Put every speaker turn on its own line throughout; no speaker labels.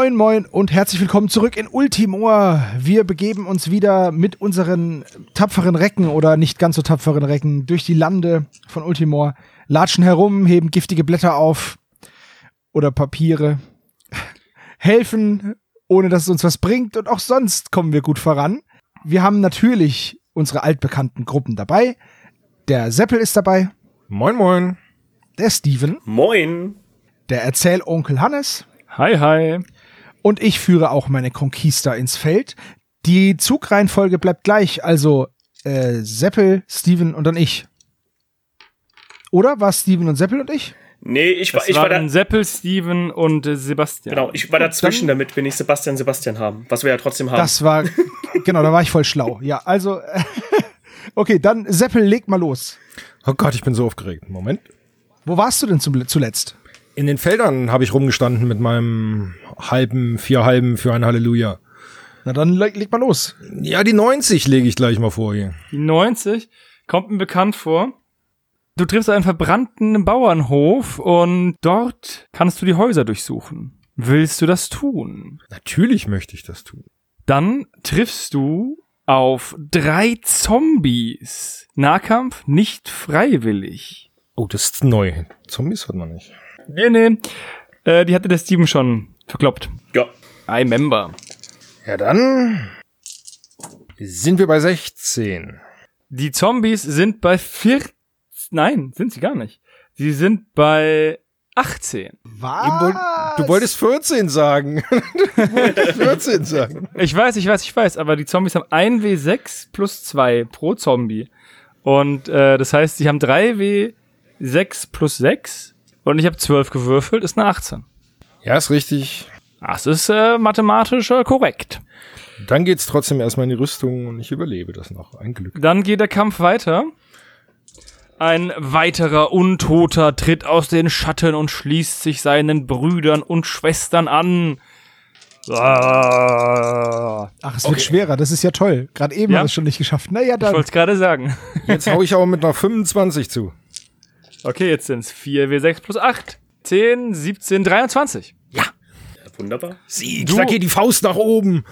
Moin, moin und herzlich willkommen zurück in Ultimor. Wir begeben uns wieder mit unseren tapferen Recken oder nicht ganz so tapferen Recken durch die Lande von Ultimor, latschen herum, heben giftige Blätter auf oder Papiere, helfen, ohne dass es uns was bringt und auch sonst kommen wir gut voran. Wir haben natürlich unsere altbekannten Gruppen dabei. Der Seppel ist dabei,
Moin, moin.
der Steven,
Moin.
der Erzählonkel Hannes
Hi, hi.
Und ich führe auch meine Conquista ins Feld. Die Zugreihenfolge bleibt gleich, also äh, Seppel, Steven und dann ich. Oder war Steven und Seppel und ich?
Nee, ich war,
Das
ich war da.
Seppel, Steven und äh, Sebastian.
Genau, ich war dazwischen, damit wir nicht Sebastian Sebastian haben. Was wir ja trotzdem haben.
Das war, genau, da war ich voll schlau. Ja, also, okay, dann Seppel, leg mal los.
Oh Gott, ich bin so aufgeregt. Moment.
Wo warst du denn zum, zuletzt?
In den Feldern habe ich rumgestanden mit meinem halben, vier halben für ein Halleluja.
Na dann leg, leg mal los.
Ja, die 90 lege ich gleich mal vor hier.
Die 90 kommt mir bekannt vor. Du triffst einen verbrannten Bauernhof und dort kannst du die Häuser durchsuchen. Willst du das tun?
Natürlich möchte ich das tun.
Dann triffst du auf drei Zombies. Nahkampf nicht freiwillig.
Oh, das ist neu. Zombies hat man nicht.
Nee, nee. Äh, die hatte der Steven schon verkloppt.
ja.
I member.
Ja, dann sind wir bei 16.
Die Zombies sind bei vier. Nein, sind sie gar nicht. Sie sind bei 18.
Was?
Du wolltest 14 sagen. du wolltest 14 sagen.
Ich weiß, ich weiß, ich weiß, aber die Zombies haben 1 W6 plus 2 pro Zombie. Und äh, das heißt, sie haben 3 W6 plus 6 und ich habe 12 gewürfelt, ist eine 18.
Ja, ist richtig.
Das ist äh, mathematisch äh, korrekt.
Dann geht's trotzdem erstmal in die Rüstung und ich überlebe das noch. Ein Glück.
Dann geht der Kampf weiter. Ein weiterer Untoter tritt aus den Schatten und schließt sich seinen Brüdern und Schwestern an. Ah,
Ach, es wird schwerer, das ist ja toll. Gerade eben
Ja.
haben wir es schon nicht geschafft. Naja,
ich
dann.
wollte es gerade sagen.
Jetzt hau ich aber mit einer 25 zu.
Okay, jetzt sind's 4 W6 plus 8. 10, 17, 23.
ja. Wunderbar.
Sieg,
Du-
da geht die Faust nach oben.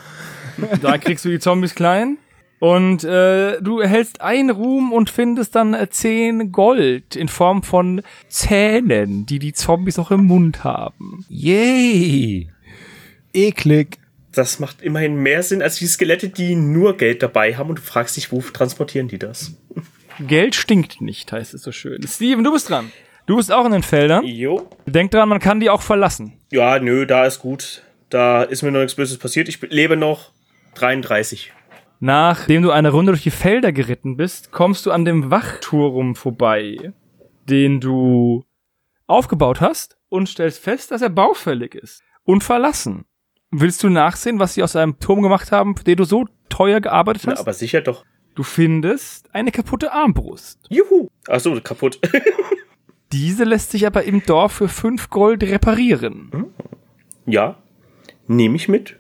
Da kriegst du die Zombies klein. Und äh, du erhältst ein Ruhm und findest dann äh, 10 Gold in Form von Zähnen, die die Zombies auch im Mund haben.
Yay.
Eklig.
Das macht immerhin mehr Sinn als die Skelette, die nur Geld dabei haben und du fragst dich, wo transportieren die das?
Geld stinkt nicht, heißt es so schön. Steven, du bist dran. Du bist auch in den Feldern.
Jo.
Denk dran, man kann die auch verlassen.
Ja, nö, da ist gut. Da ist mir noch nichts Böses passiert. Ich lebe noch 33.
Nachdem du eine Runde durch die Felder geritten bist, kommst du an dem Wachturm vorbei, den du aufgebaut hast und stellst fest, dass er baufällig ist und verlassen. Willst du nachsehen, was sie aus einem Turm gemacht haben, für den du so teuer gearbeitet
Na,
hast?
aber sicher doch.
du findest eine kaputte Armbrust.
Juhu. Ach so, kaputt.
Diese lässt sich aber im Dorf für 5 Gold reparieren.
ja. Nehme ich mit.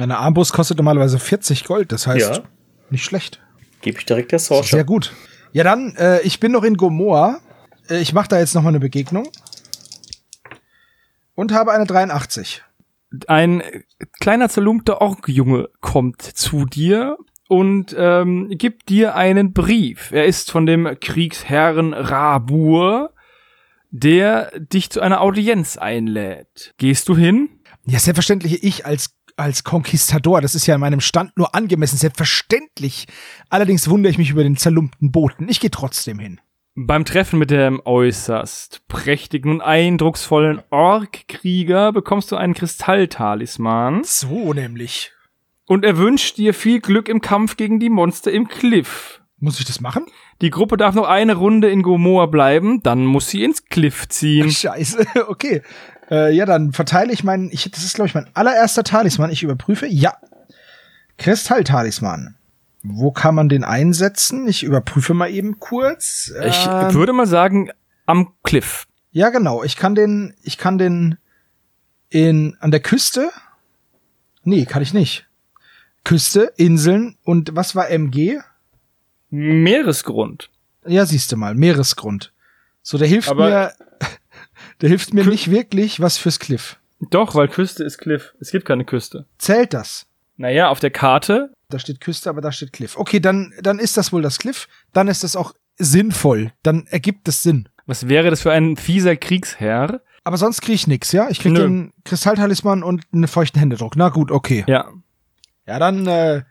Eine Armbrust kostet normalerweise 40 Gold, das heißt,
Ja.
nicht schlecht.
Gebe ich direkt der
Sehr
Sorcerer.
gut. Ja, dann, äh, ich bin noch in Gomoa. Äh, ich mache da jetzt noch mal eine Begegnung. Und habe eine 83.
ein kleiner zerlumpter Orkjunge kommt zu dir und ähm, gibt dir einen Brief. Er ist von dem Kriegsherren Rabur, der dich zu einer Audienz einlädt. Gehst du hin?
Ja, selbstverständlich ich als als Konquistador, das ist ja in meinem Stand nur angemessen, selbstverständlich. Allerdings wundere ich mich über den zerlumpten Boten. Ich gehe trotzdem hin.
Beim Treffen mit dem äußerst prächtigen und eindrucksvollen Orkkrieger bekommst du einen Kristalltalisman
So nämlich.
und er wünscht dir viel Glück im Kampf gegen die Monster im Cliff.
Muss ich das machen?
Die Gruppe darf noch eine Runde in Gomoa bleiben, dann muss sie ins Cliff ziehen.
Scheiße, okay. Äh, ja, dann verteile ich meinen, ich, das ist glaube ich mein allererster Talisman. Ich überprüfe, ja. Kristalltalisman. Wo kann man den einsetzen? Ich überprüfe mal eben kurz.
Ich
Ähm,
würde mal sagen, am Cliff.
Ja, genau. Ich kann den, ich kann den in, an der Küste. Nee, kann ich nicht. Küste, Inseln und was war MG?
Meeresgrund.
Ja, siehst du mal, Meeresgrund. So, der hilft
Aber-
mir, der hilft mir
Kü-
nicht wirklich was fürs Cliff.
Doch, weil Küste ist Cliff. Es gibt keine Küste.
Zählt das?
Naja, auf der Karte.
Da steht Küste, aber da steht Cliff. Okay, dann, dann ist das wohl das Cliff. Dann ist das auch sinnvoll. Dann ergibt es Sinn.
Was wäre das für ein fieser Kriegsherr?
Aber sonst krieg ich nix, ja? Ich krieg
Nö.
den Kristalltalisman und einen feuchten Händedruck. Na gut, okay.
Ja.
Ja, dann, äh,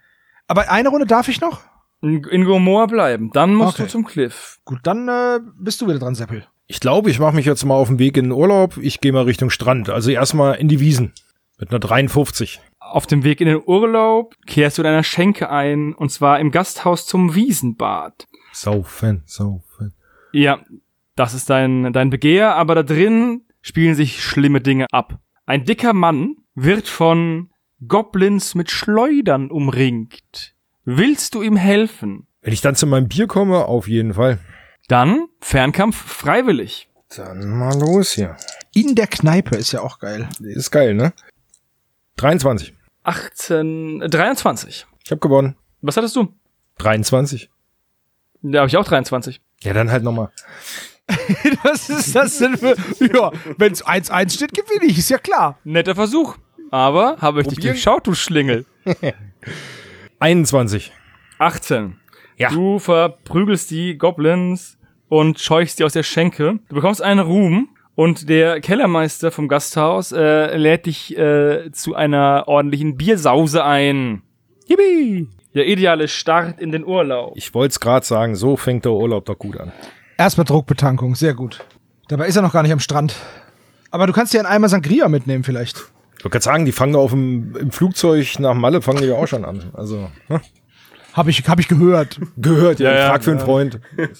aber eine Runde darf ich noch?
In, in Gomorra bleiben. Dann musst
Okay.
du zum Cliff.
Gut, dann äh, bist du wieder dran, Seppel.
Ich glaube, ich mache mich jetzt mal auf den Weg in den Urlaub. Ich gehe mal Richtung Strand. Also erstmal in die Wiesen. Mit einer 53.
Auf dem Weg in den Urlaub kehrst du in einer Schenke ein, und zwar im Gasthaus zum Wiesenbad.
Saufen, saufen.
Ja, das ist dein, dein Begehr, aber da drin spielen sich schlimme Dinge ab. Ein dicker Mann wird von Goblins mit Schleudern umringt. Willst du ihm helfen?
Wenn ich dann zu meinem Bier komme, auf jeden Fall.
Dann Fernkampf freiwillig.
Dann mal los hier.
In der Kneipe ist ja auch geil.
Ist geil, ne? 23.
18, äh, 23.
Ich habe gewonnen.
Was hattest du?
23.
Da habe ich auch 23.
Ja, dann halt nochmal.
Was ist das denn für. Ja, wenn's 1-1 steht, gewinne ich, ist ja klar.
Netter Versuch. Aber habe ich dich
Probieren?
durchschaut, du Schlingel.
21.
18.
Ja.
Du verprügelst die Goblins und scheuchst die aus der Schenke. Du bekommst einen Ruhm und der Kellermeister vom Gasthaus äh, lädt dich äh, zu einer ordentlichen Biersause ein.
Yippie.
Der ideale Start in den Urlaub.
Ich wollte es gerade sagen, so fängt der Urlaub doch gut an.
Erstmal Druckbetankung, sehr gut. Dabei ist er noch gar nicht am Strand. Aber du kannst dir einen Eimer Sangria mitnehmen vielleicht.
Ich wollte gerade sagen, die fangen auf dem im Flugzeug nach Malle, fangen die ja auch schon an. Also, hm?
Hab ich, hab ich gehört.
gehört, ja,
Ja, ja,
frag für einen
ja.
Freund.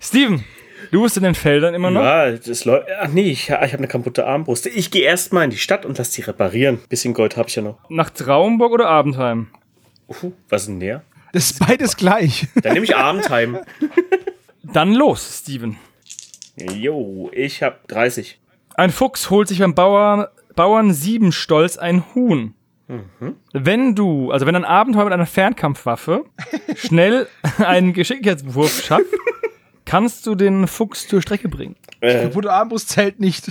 Steven, du bist in den Feldern immer noch?
Ja, das läuft. Ach nee, ich, ich habe eine kaputte Armbrust. Ich gehe erst mal in die Stadt und lass die reparieren. Bisschen Gold habe ich ja noch.
Nach Traumburg oder Abendheim?
Uh, was ist denn der?
Das ist beides gleich.
Dann nehme ich Abendheim.
Dann los, Steven.
Jo, ich habe 30.
Ein Fuchs holt sich beim Bauer, Bauern Siebenstolz ein Huhn. Wenn du, also wenn ein Abenteuer mit einer Fernkampfwaffe schnell einen Geschicklichkeitswurf schafft, kannst du den Fuchs zur Strecke bringen.
Äh,
Kaputte Armbrust zählt nicht.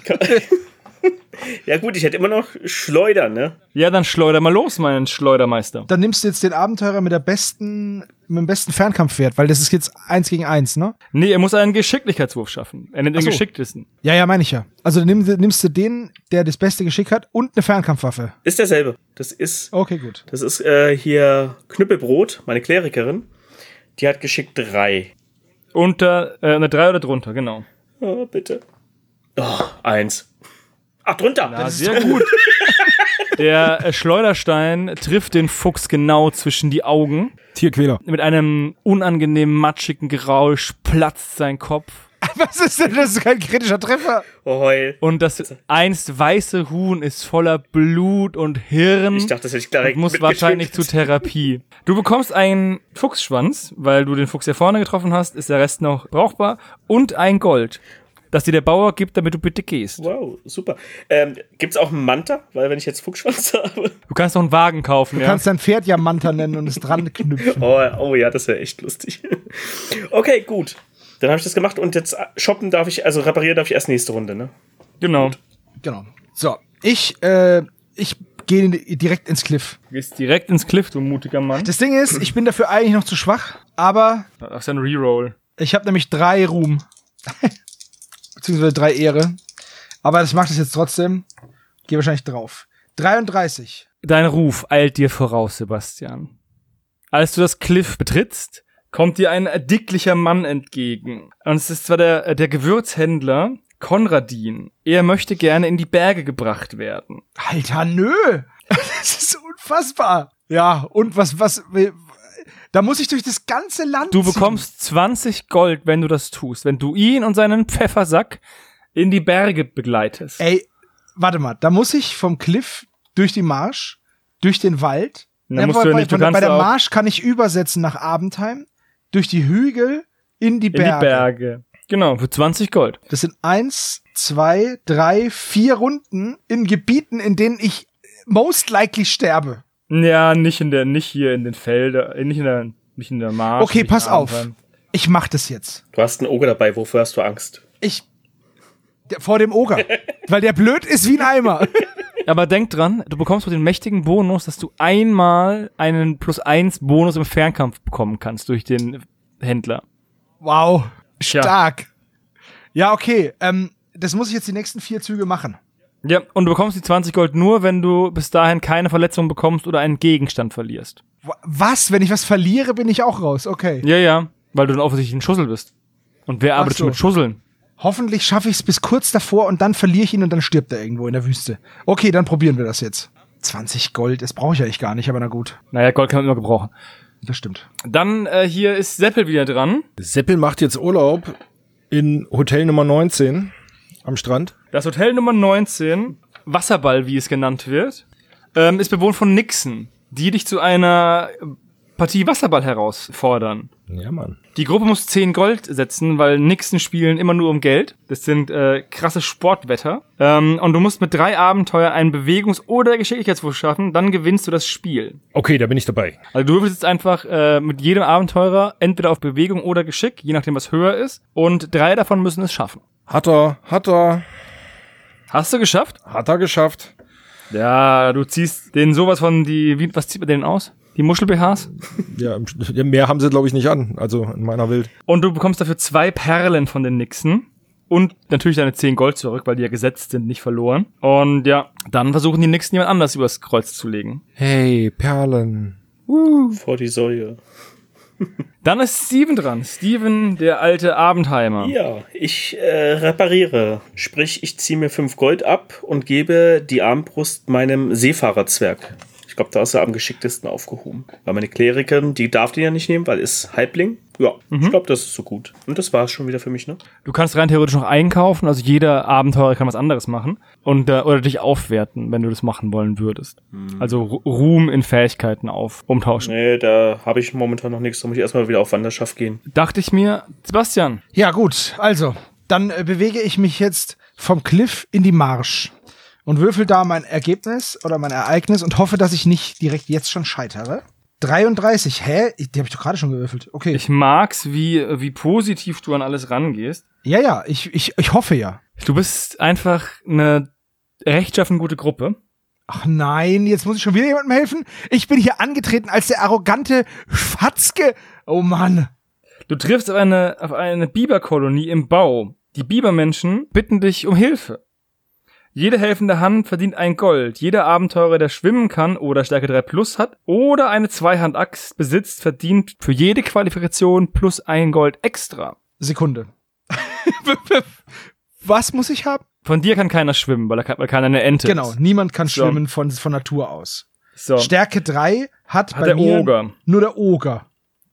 ja gut, ich hätte immer noch Schleudern, ne?
Ja, dann schleuder mal los, mein Schleudermeister.
Dann nimmst du jetzt den Abenteurer mit der besten, mit dem besten Fernkampfwert, weil das ist jetzt eins gegen eins, ne?
Nee, er muss einen Geschicklichkeitswurf schaffen. Er nimmt den
so.
geschicktesten.
Ja, ja, meine ich ja. Also nimm, nimmst du den, der das beste Geschick hat und eine Fernkampfwaffe.
Ist derselbe. Das ist,
Okay, gut.
das ist äh, hier Knüppelbrot, meine Klerikerin. Die hat geschickt drei.
Unter, äh, eine 3 oder drunter, genau.
Oh, bitte. Oh, eins. Ach, drunter.
Ja, sehr gut. Der äh, Schleuderstein trifft den Fuchs genau zwischen die Augen.
Tierquäler.
Mit einem unangenehmen, matschigen Gerausch platzt sein Kopf.
Was ist denn das? ist kein kritischer Treffer.
Oh, heul.
Und das einst weiße Huhn ist voller Blut und Hirn
Ich dachte, das hätte ich direkt
und muss wahrscheinlich zur Therapie. Du bekommst einen Fuchsschwanz, weil du den Fuchs hier vorne getroffen hast, ist der Rest noch brauchbar. Und ein Gold, das dir der Bauer gibt, damit du bitte gehst.
Wow, super. Ähm, gibt's auch einen Manta? Weil wenn ich jetzt Fuchsschwanz habe.
Du kannst noch einen Wagen kaufen,
Du
ja.
kannst dein Pferd ja Manta nennen und es dran knüpfen.
Oh, oh ja, das wäre echt lustig. Okay, gut. Dann habe ich das gemacht und jetzt shoppen darf ich, also reparieren darf ich erst nächste Runde, ne?
Genau.
Genau. So, ich, äh, ich gehe direkt ins Cliff.
Du gehst direkt ins Cliff, du mutiger Mann.
Das Ding ist, ich bin dafür eigentlich noch zu schwach, aber
Das ist ein Reroll.
ich habe nämlich drei Ruhm. Beziehungsweise drei Ehre. Aber das macht es jetzt trotzdem. Gehe wahrscheinlich drauf. 33.
Dein Ruf eilt dir voraus, Sebastian. Als du das Cliff betrittst, kommt dir ein erdicklicher Mann entgegen. Und es ist zwar der, der Gewürzhändler Konradin. Er möchte gerne in die Berge gebracht werden.
Alter, nö. Das ist unfassbar. Ja, und was, was, da muss ich durch das ganze Land
Du
ziehen.
bekommst 20 Gold, wenn du das tust, wenn du ihn und seinen Pfeffersack in die Berge begleitest.
Ey, warte mal, da muss ich vom Cliff durch die Marsch, durch den Wald.
Na, musst du ja
bei,
nicht, du
bei, bei der Marsch kann ich übersetzen nach Abendheim, durch die Hügel in die
in
Berge.
die Berge. Genau, für 20 Gold.
Das sind eins, zwei, drei, vier Runden in Gebieten, in denen ich most likely sterbe.
Ja, nicht in der, nicht hier in den Feldern, äh, nicht in der, nicht in der Marsch.
Okay, pass auf. Ich mach das jetzt.
Du hast einen Oger dabei, wofür hast du Angst?
Ich der, vor dem Oger. Weil der blöd ist wie ein Eimer.
Aber denk dran, du bekommst mit den mächtigen Bonus, dass du einmal einen plus eins Bonus im Fernkampf bekommen kannst durch den Händler.
Wow. Stark. Ja, okay. Ähm, das muss ich jetzt die nächsten vier Züge machen.
Ja, und du bekommst die 20 Gold nur, wenn du bis dahin keine Verletzung bekommst oder einen Gegenstand verlierst.
Wa- Was? Wenn ich was verliere, bin ich auch raus. Okay.
Ja, ja, weil du dann offensichtlich ein Schussel bist. Und wer arbeitet
so.
schon mit Schusseln?
Hoffentlich schaffe ich es bis kurz davor und dann verliere ich ihn und dann stirbt er irgendwo in der Wüste. Okay, dann probieren wir das jetzt. 20 Gold, das brauche ich eigentlich gar nicht, aber na gut.
Naja, Gold kann man immer gebrauchen.
Das stimmt.
Dann äh, hier ist Seppel wieder dran.
Seppel macht jetzt Urlaub in Hotel Nummer 19 am Strand.
Das Hotel Nummer 19, Wasserball, wie es genannt wird, ähm, ist bewohnt von Nixon, die dich zu einer Partie Wasserball herausfordern.
Ja, Mann.
Die Gruppe muss 10 Gold setzen, weil Nixon spielen immer nur um Geld. Das sind äh, krasse Sportwetter. Ähm, und du musst mit drei Abenteuer einen Bewegungs- oder Geschicklichkeitswurf schaffen, dann gewinnst du das Spiel.
Okay, da bin ich dabei.
Also du würfelst jetzt einfach äh, mit jedem Abenteurer entweder auf Bewegung oder Geschick, je nachdem was höher ist. Und drei davon müssen es schaffen.
Hat er, hat er,
Hast du geschafft?
hat er geschafft.
Ja, du ziehst denen sowas von die, wie, was zieht man denen aus? Die Muschel-BHs?
Ja, mehr haben sie, glaube ich, nicht an. Also in meiner Welt.
Und du bekommst dafür zwei Perlen von den Nixen. Und natürlich deine 10 Gold zurück, weil die ja gesetzt sind, nicht verloren. Und ja, dann versuchen die Nixen jemand anders übers Kreuz zu legen.
Hey, Perlen.
Vor die Säue.
Dann ist Steven dran. Steven, der alte Abendheimer.
Ja, ich äh, repariere. Sprich, ich ziehe mir 5 Gold ab und gebe die Armbrust meinem Seefahrerzwerg. Ich glaube, da ist er am geschicktesten aufgehoben. Weil meine Klerikerin, die darf den ja nicht nehmen, weil ist Halbling. Ja, ich glaube, das ist so gut. Und das war es schon wieder für mich, ne?
Du kannst rein theoretisch noch einkaufen, also jeder Abenteurer kann was anderes machen und äh, oder dich aufwerten, wenn du das machen wollen würdest. Also Ru- Ruhm in Fähigkeiten auf umtauschen.
Nee, da habe ich momentan noch nichts. Da muss ich erstmal wieder auf Wanderschaft gehen.
Dachte ich mir, Sebastian,
Ja, gut. Also, dann äh, bewege ich mich jetzt vom Cliff in die Marsch und würfel da mein Ergebnis oder mein Ereignis und hoffe, dass ich nicht direkt jetzt schon scheitere. 33, hä? Die habe ich doch gerade schon gewürfelt. Okay.
ich mag's, wie wie positiv du an alles rangehst.
ja, ja, ich, ich, ich hoffe ja.
Du bist einfach eine rechtschaffen gute Gruppe.
Ach nein, jetzt muss ich schon wieder jemandem helfen. Ich bin hier angetreten als der arrogante Schwatzke. Oh Mann.
Du triffst auf eine, auf eine Biberkolonie im Bau. Die Bibermenschen bitten dich um Hilfe. Jede helfende Hand verdient ein Gold. Jeder Abenteurer, der schwimmen kann oder Stärke 3 plus hat oder eine Zweihandaxt besitzt, verdient für jede Qualifikation plus ein Gold extra.
Sekunde. Was muss ich haben?
Von dir kann keiner schwimmen, weil, er, kann- weil keiner eine Ente
Genau,
ist.
niemand kann
So.
schwimmen von, von Natur aus.
So,
Stärke 3 hat,
hat
bei
der
mir
Oger.
nur der Oger.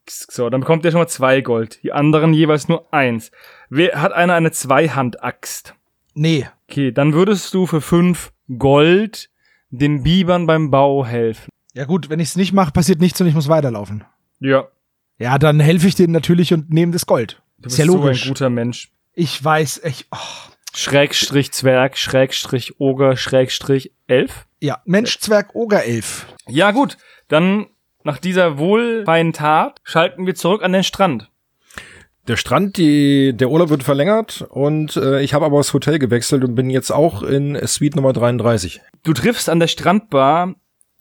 So, dann bekommt der schon mal zwei Gold. Die anderen jeweils nur eins. Wer, hat einer eine Zweihandaxt?
Nee,
Okay, dann würdest du für fünf Gold den Bibern beim Bau helfen.
Ja gut, wenn ich es nicht mache, passiert nichts und ich muss weiterlaufen.
Ja.
Ja, dann helfe ich denen natürlich und nehme das Gold.
Du
Ist
bist
ja
so
logisch.
ein guter Mensch.
ich weiß, ich, oh,
Schrägstrich Zwerg, Schrägstrich Oger, Schrägstrich Elf.
ja, Mensch, Zwerg, Oger, Elf.
Ja gut, dann nach dieser wohlfeinen Tat schalten wir zurück an den Strand.
Der Strand, die, der Urlaub wird verlängert und äh, ich habe aber das Hotel gewechselt und bin jetzt auch in Suite Nummer 33.
Du triffst an der Strandbar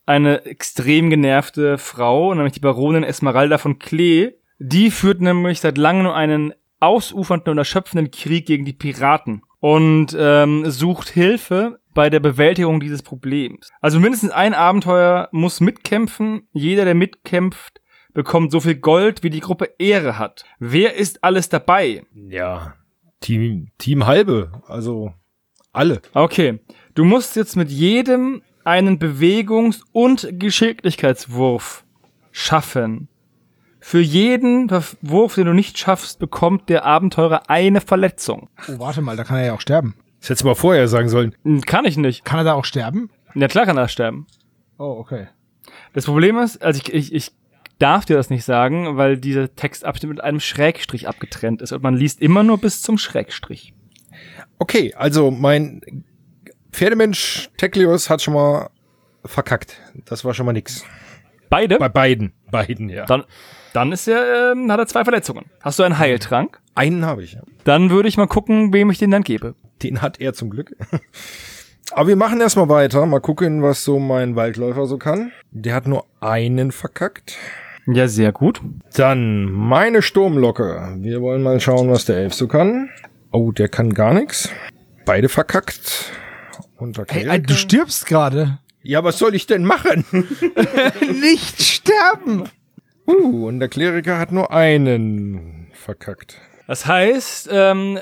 eine extrem genervte Frau, nämlich die Baronin Esmeralda von Klee. Die führt nämlich seit langem einen ausufernden und erschöpfenden Krieg gegen die Piraten und ähm, sucht Hilfe bei der Bewältigung dieses Problems. Also mindestens ein Abenteuer muss mitkämpfen. Jeder, der mitkämpft, bekommt so viel Gold, wie die Gruppe Ehre hat. Wer ist alles dabei?
Ja. Team, Team halbe, also alle.
Okay, du musst jetzt mit jedem einen Bewegungs- und Geschicklichkeitswurf schaffen. Für jeden Wurf, den du nicht schaffst, bekommt der Abenteurer eine Verletzung.
Oh, warte mal, da kann er ja auch sterben.
Das hättest du mal vorher sagen sollen.
Hm, Kann ich nicht.
Kann er da auch sterben?
Ja klar kann er sterben.
Oh, okay.
Das Problem ist, also ich, ich, ich darf dir das nicht sagen, weil dieser Textabschnitt mit einem Schrägstrich abgetrennt ist und man liest immer nur bis zum Schrägstrich.
Okay, also mein Pferdemensch Teklius hat schon mal verkackt. Das war schon mal nix.
Beide?
Bei beiden. Beiden, ja.
Dann, dann ist er, ähm, hat er zwei Verletzungen. Hast du einen Heiltrank?
Einen habe ich. ja.
Dann würde ich mal gucken, wem ich den dann gebe.
Den hat er zum Glück. Aber wir machen erstmal weiter. Mal gucken, was so mein Waldläufer so kann. Der hat nur einen verkackt.
Ja, sehr gut.
Dann meine Sturmlocke. Wir wollen mal schauen, was der Elf so kann. Oh, der kann gar nichts. Beide verkackt. Und der
Hey, du stirbst gerade.
ja, was soll ich denn machen?
Nicht sterben!
uh, und der Kleriker hat nur einen verkackt.
Das heißt, ähm,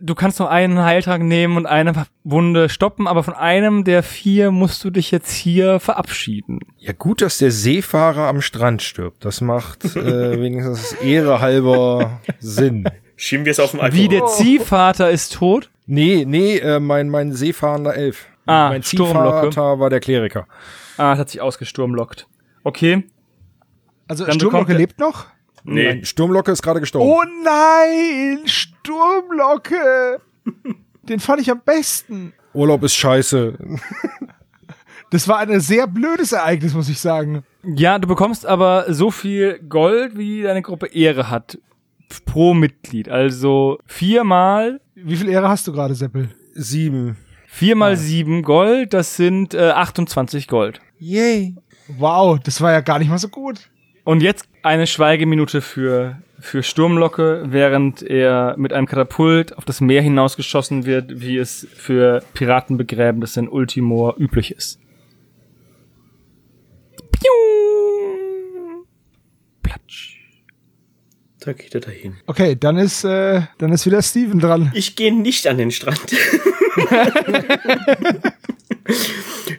du kannst nur einen Heiltrank nehmen und eine Wunde stoppen, aber von einem der vier musst du dich jetzt hier verabschieden.
Ja, gut, dass der Seefahrer am Strand stirbt. Das macht äh, wenigstens Ehre halber Sinn.
Schieben wir es auf dem
Wie der Ziehvater ist tot.
Nee, nee, äh, mein, mein seefahrender Elf.
Ah,
mein
Sturmlocke.
Ziehvater war der Kleriker.
Ah, hat sich ausgesturmlockt. Okay.
Also
Dann
Sturmlocke lebt noch?
Nee.
Nein, Sturmlocke ist gerade gestorben.
Oh nein! Sturmlocke! Den fand ich am besten.
Urlaub ist scheiße.
Das war ein sehr blödes Ereignis, muss ich sagen.
Ja, du bekommst aber so viel Gold, wie deine Gruppe Ehre hat. Pro Mitglied. Also viermal,
Wie viel Ehre hast du gerade, Seppel?
Sieben.
viermal sieben Gold, das sind äh, 28 Gold.
Yay.
Wow, das war ja gar nicht mal so gut.
Und jetzt eine Schweigeminute für, für Sturmlocke, während er mit einem Katapult auf das Meer hinausgeschossen wird, wie es für Piratenbegräbnisse in Ultimor üblich ist. Piu! Platsch.
Da geht er dahin.
Okay, dann ist, äh, dann ist wieder Steven dran.
Ich gehe nicht an den Strand.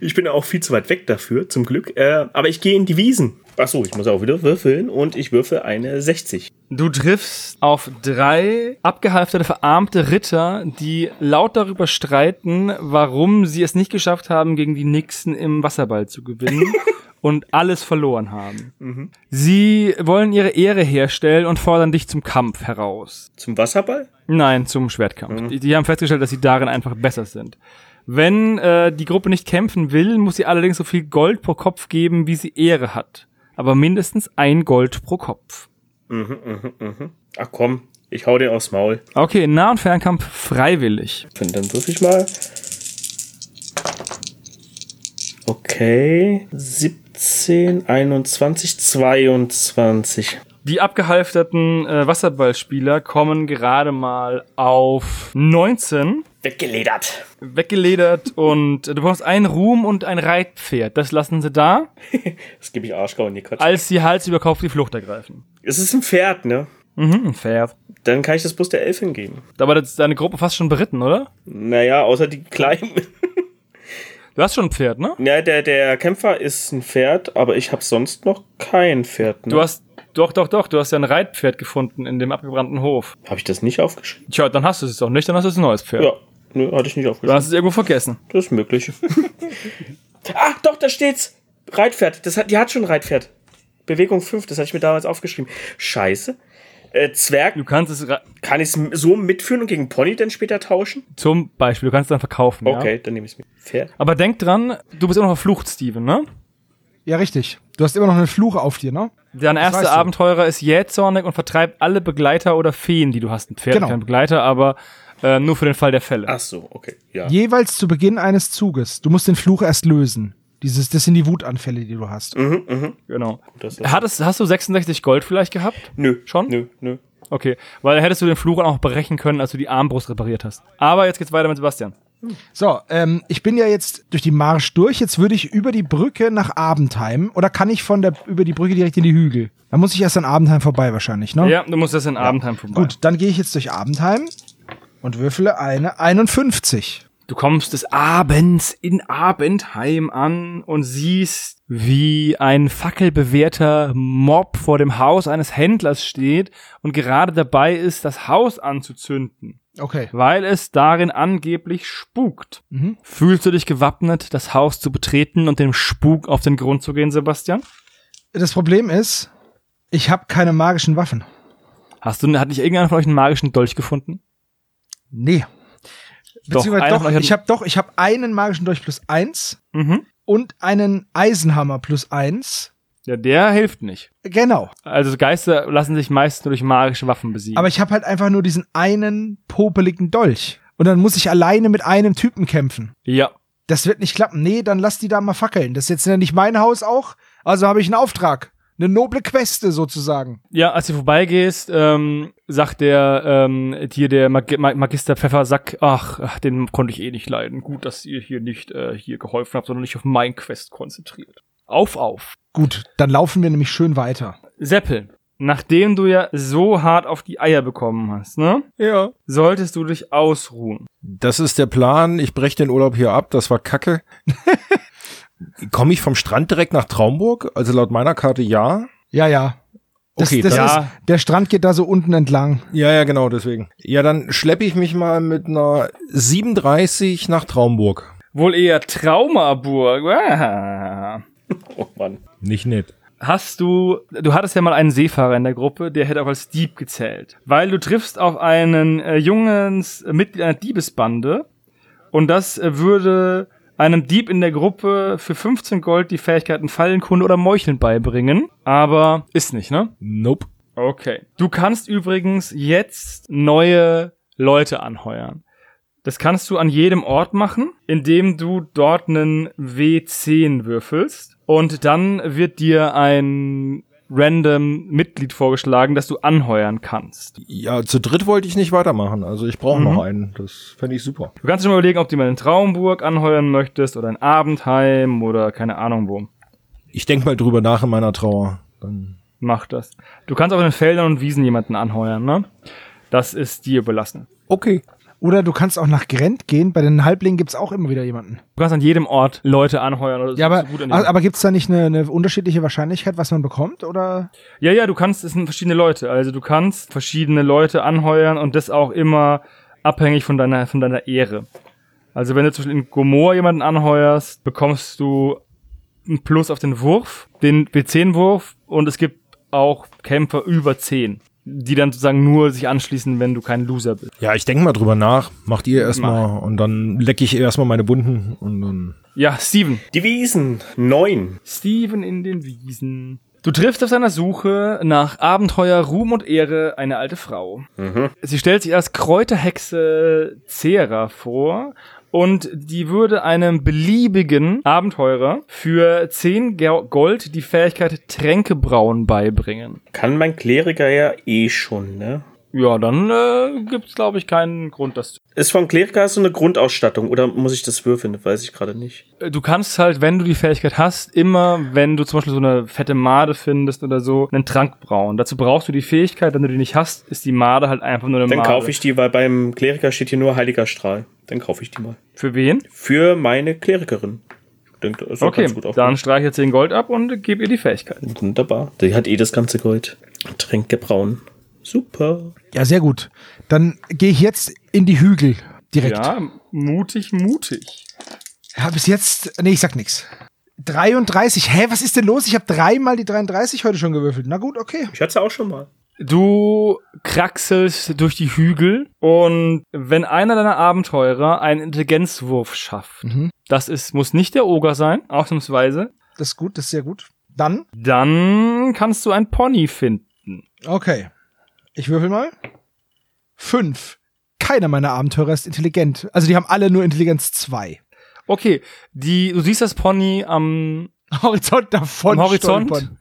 ich bin auch viel zu weit weg dafür, zum Glück. Äh, aber ich gehe in die Wiesen. Achso, ich muss auch wieder würfeln und ich würfe eine 60.
Du triffst auf drei abgehalfterte, verarmte Ritter, die laut darüber streiten, warum sie es nicht geschafft haben, gegen die Nixen im Wasserball zu gewinnen und alles verloren haben. Sie wollen ihre Ehre herstellen und fordern dich zum Kampf heraus.
Zum Wasserball?
Nein, zum Schwertkampf. Die, die haben festgestellt, dass sie darin einfach besser sind. Wenn äh, die Gruppe nicht kämpfen will, muss sie allerdings so viel Gold pro Kopf geben, wie sie Ehre hat. Aber mindestens ein Gold pro Kopf.
Ach komm, ich hau den aufs Maul.
Okay, Nah- und Fernkampf freiwillig.
Und dann würfel ich mal. Okay. 17, 21, 22.
Die abgehalfterten äh, Wasserballspieler kommen gerade mal auf 19,
Weggeledert.
weggeledert und du brauchst einen Ruhm und ein Reitpferd. Das lassen sie da,
Das gebe ich Arschgau in die Quatsch.
als sie Hals über Kopf die Flucht ergreifen.
Es ist ein Pferd, ne?
Mhm, ein Pferd.
Dann kann ich das bloß der Elfin geben.
Das ist deine Gruppe fast schon beritten, oder?
Naja, außer die Kleinen.
Du hast schon ein Pferd, ne?
ja, der, der Kämpfer ist ein Pferd, aber ich habe sonst noch kein Pferd. Ne?
Du hast, doch, doch, doch, du hast ja ein Reitpferd gefunden in dem abgebrannten Hof.
Habe ich das nicht aufgeschrieben?
Tja, dann hast du es doch nicht, dann hast du ein neues Pferd.
Ja. Nö, hatte ich nicht
Du
aufgeschrieben.
hast es irgendwo vergessen.
Das ist möglich. ah, doch, da steht's. Reitpferd. Das hat, die hat schon Reitpferd. Bewegung 5, das hatte ich mir damals aufgeschrieben. Scheiße. Äh, Zwerg,
Du kannst es
kann ich es so mitführen und gegen Pony dann später tauschen?
zum Beispiel, du kannst es dann verkaufen.
Okay,
Ja?
dann nehme ich es mit. Pferd.
Aber denk dran, du bist immer noch verflucht, Steven, ne?
Ja, richtig. Du hast immer noch einen Fluch auf dir, ne?
Dein erster
du.
Abenteurer ist jähzornig und vertreibt alle Begleiter oder Feen, die du hast. Ein Pferd,
Genau.
kein Begleiter, aber äh, nur für den Fall der Fälle.
Ach so, okay. Ja.
Jeweils zu Beginn eines Zuges. Du musst den Fluch erst lösen. Dieses, das sind die Wutanfälle, die du hast.
Genau.
das ist-
Hattest, hast du 66 Gold vielleicht gehabt?
Nö.
Schon?
Nö, nö.
Okay, weil hättest du den Fluch auch brechen können, als du die Armbrust repariert hast. Aber jetzt geht's weiter mit Sebastian.
So, ähm, ich bin ja jetzt durch die Marsch durch. Jetzt würde ich über die Brücke nach Abendheim. Oder kann ich von der über die Brücke direkt in die Hügel? Dann muss ich erst an Abendheim vorbei wahrscheinlich, ne?
Ja, du musst das in Abendheim vorbei.
Gut, dann gehe ich jetzt durch Abendheim und würfele eine 51.
Du kommst des Abends in Abendheim an und siehst, wie ein fackelbewehrter Mob vor dem Haus eines Händlers steht und gerade dabei ist, das Haus anzuzünden,
Okay.
weil es darin angeblich spukt.
Mhm.
Fühlst du dich gewappnet, das Haus zu betreten und dem Spuk auf den Grund zu gehen, Sebastian?
Das Problem ist, ich habe keine magischen Waffen.
Hast du, hat nicht irgendeiner von euch einen magischen Dolch gefunden?
Nee.
Doch,
Beziehungsweise doch,
hat-
ich habe doch, ich habe einen magischen Dolch plus eins
Mhm.
und einen Eisenhammer plus eins.
Ja, der hilft nicht.
Genau.
Also Geister lassen sich meist nur durch magische Waffen besiegen.
Aber ich habe halt einfach nur diesen einen popeligen Dolch. Und dann muss ich alleine mit einem Typen kämpfen.
Ja.
Das wird nicht klappen. Nee, dann lass die da mal fackeln. Das ist jetzt nicht mein Haus auch. Also habe ich einen Auftrag. Eine noble Queste sozusagen.
Ja, als du vorbeigehst, ähm, sagt der ähm, hier der Mag Mag Magister Pfeffersack, ach, ach, den konnte ich eh nicht leiden. Gut, dass ihr hier nicht äh, hier geholfen habt, sondern nicht auf mein Quest konzentriert. Auf, auf.
Gut, dann laufen wir nämlich schön weiter.
Seppel, nachdem du ja so hart auf die Eier bekommen hast, ne?
Ja.
Solltest du dich ausruhen.
Das ist der Plan. Ich breche den Urlaub hier ab. Das war kacke. Komme ich vom Strand direkt nach Traumburg? Also laut meiner Karte ja.
Ja, ja. Das,
Okay,
das
dann-
ist, der Strand geht da so unten entlang.
Ja, ja, genau, deswegen. Ja, dann schleppe ich mich mal mit einer 37 nach Traumburg.
Wohl eher Traumaburg. Ah.
Oh Mann.
Nicht nett.
Hast du, du hattest ja mal einen Seefahrer in der Gruppe, der hätte auch als Dieb gezählt. Weil du triffst auf einen äh, jungen äh, Mitglied einer Diebesbande und das äh, würde einem Dieb in der Gruppe für 15 Gold die Fähigkeiten Fallenkunde oder Meucheln beibringen. Aber ist nicht, ne?
Nope.
Okay. Du kannst übrigens jetzt neue Leute anheuern. Das kannst du an jedem Ort machen, indem du dort einen W10 würfelst. Und dann wird dir ein random Mitglied vorgeschlagen, das du anheuern kannst.
Ja, zu dritt wollte ich nicht weitermachen. Also ich brauche
Mhm.
noch einen. Das fände ich super.
Du kannst dir mal überlegen, ob du mal in Traumburg anheuern möchtest oder in Abendheim oder keine Ahnung wo.
Ich denk mal drüber nach in meiner Trauer. Dann
Mach das. Du kannst auch in den Feldern und Wiesen jemanden anheuern, ne? Das ist dir überlassen.
okay.
Oder du kannst auch nach Grent gehen. Bei den Halblingen gibt's auch immer wieder jemanden.
Du kannst an jedem Ort Leute anheuern oder
Ja, aber,
so gut an
aber, gibt's da nicht eine, eine unterschiedliche Wahrscheinlichkeit, was man bekommt? Oder?
Ja, ja, du kannst, es sind verschiedene Leute. Also du kannst verschiedene Leute anheuern und das auch immer abhängig von deiner, von deiner Ehre. Also wenn du zum Beispiel in Gomor jemanden anheuerst, bekommst du einen Plus auf den Wurf, den W10-Wurf und es gibt auch Kämpfer über 10, die dann sozusagen nur sich anschließen, wenn du kein Loser bist.
Ja, ich denk mal drüber nach. Macht ihr erstmal und dann lecke ich erstmal meine Wunden und dann.
Ja, Steven.
Die Wiesen. Neun.
Steven in den Wiesen. Du triffst auf seiner Suche nach Abenteuer, Ruhm und Ehre eine alte Frau. Sie stellt sich als Kräuterhexe Cera vor und die würde einem beliebigen Abenteurer für 10 Ge- Gold die Fähigkeit Tränkebrauen beibringen.
Kann mein Kleriker ja eh schon, ne?
Ja, dann äh, gibt's glaube ich keinen Grund, das zu.
Ist vom Kleriker so eine Grundausstattung oder muss ich das würfeln? Das weiß ich gerade nicht.
Äh, Du kannst halt, wenn du die Fähigkeit hast, immer, wenn du zum Beispiel so eine fette Made findest oder so, einen Trank brauen. Dazu brauchst du die Fähigkeit, wenn du die nicht hast, ist die Made halt einfach nur eine
Dann
Made.
kaufe ich die, weil beim Kleriker steht hier nur Heiliger Strahl. Dann kaufe ich die mal.
Für wen?
Für meine Klerikerin. Ich doch
Okay,
ganz gut
dann streiche 10 Gold ab und gib ihr die Fähigkeit.
Wunderbar. Die hat eh das ganze Gold. Tränke brauen. Super.
Ja, sehr gut. Dann gehe ich jetzt in die Hügel direkt. Ja.
Mutig, mutig.
bis jetzt, nee, ich sag nix. 33. Hä, was ist denn los? Ich habe dreimal die 33 heute schon gewürfelt. Na gut, okay.
Ich hatte auch schon mal.
Du kraxelst durch die Hügel und wenn einer deiner Abenteurer einen Intelligenzwurf schafft,
Mhm.
das ist, muss nicht der Oger sein, ausnahmsweise,
Das ist gut, das ist sehr gut. Dann,
dann kannst du ein Pony finden.
okay. Ich würfel mal. Fünf. Keiner meiner Abenteurer ist intelligent. Also die haben alle nur Intelligenz 2.
Okay, die, du siehst das Pony am,
Horizont davon.
am Horizont,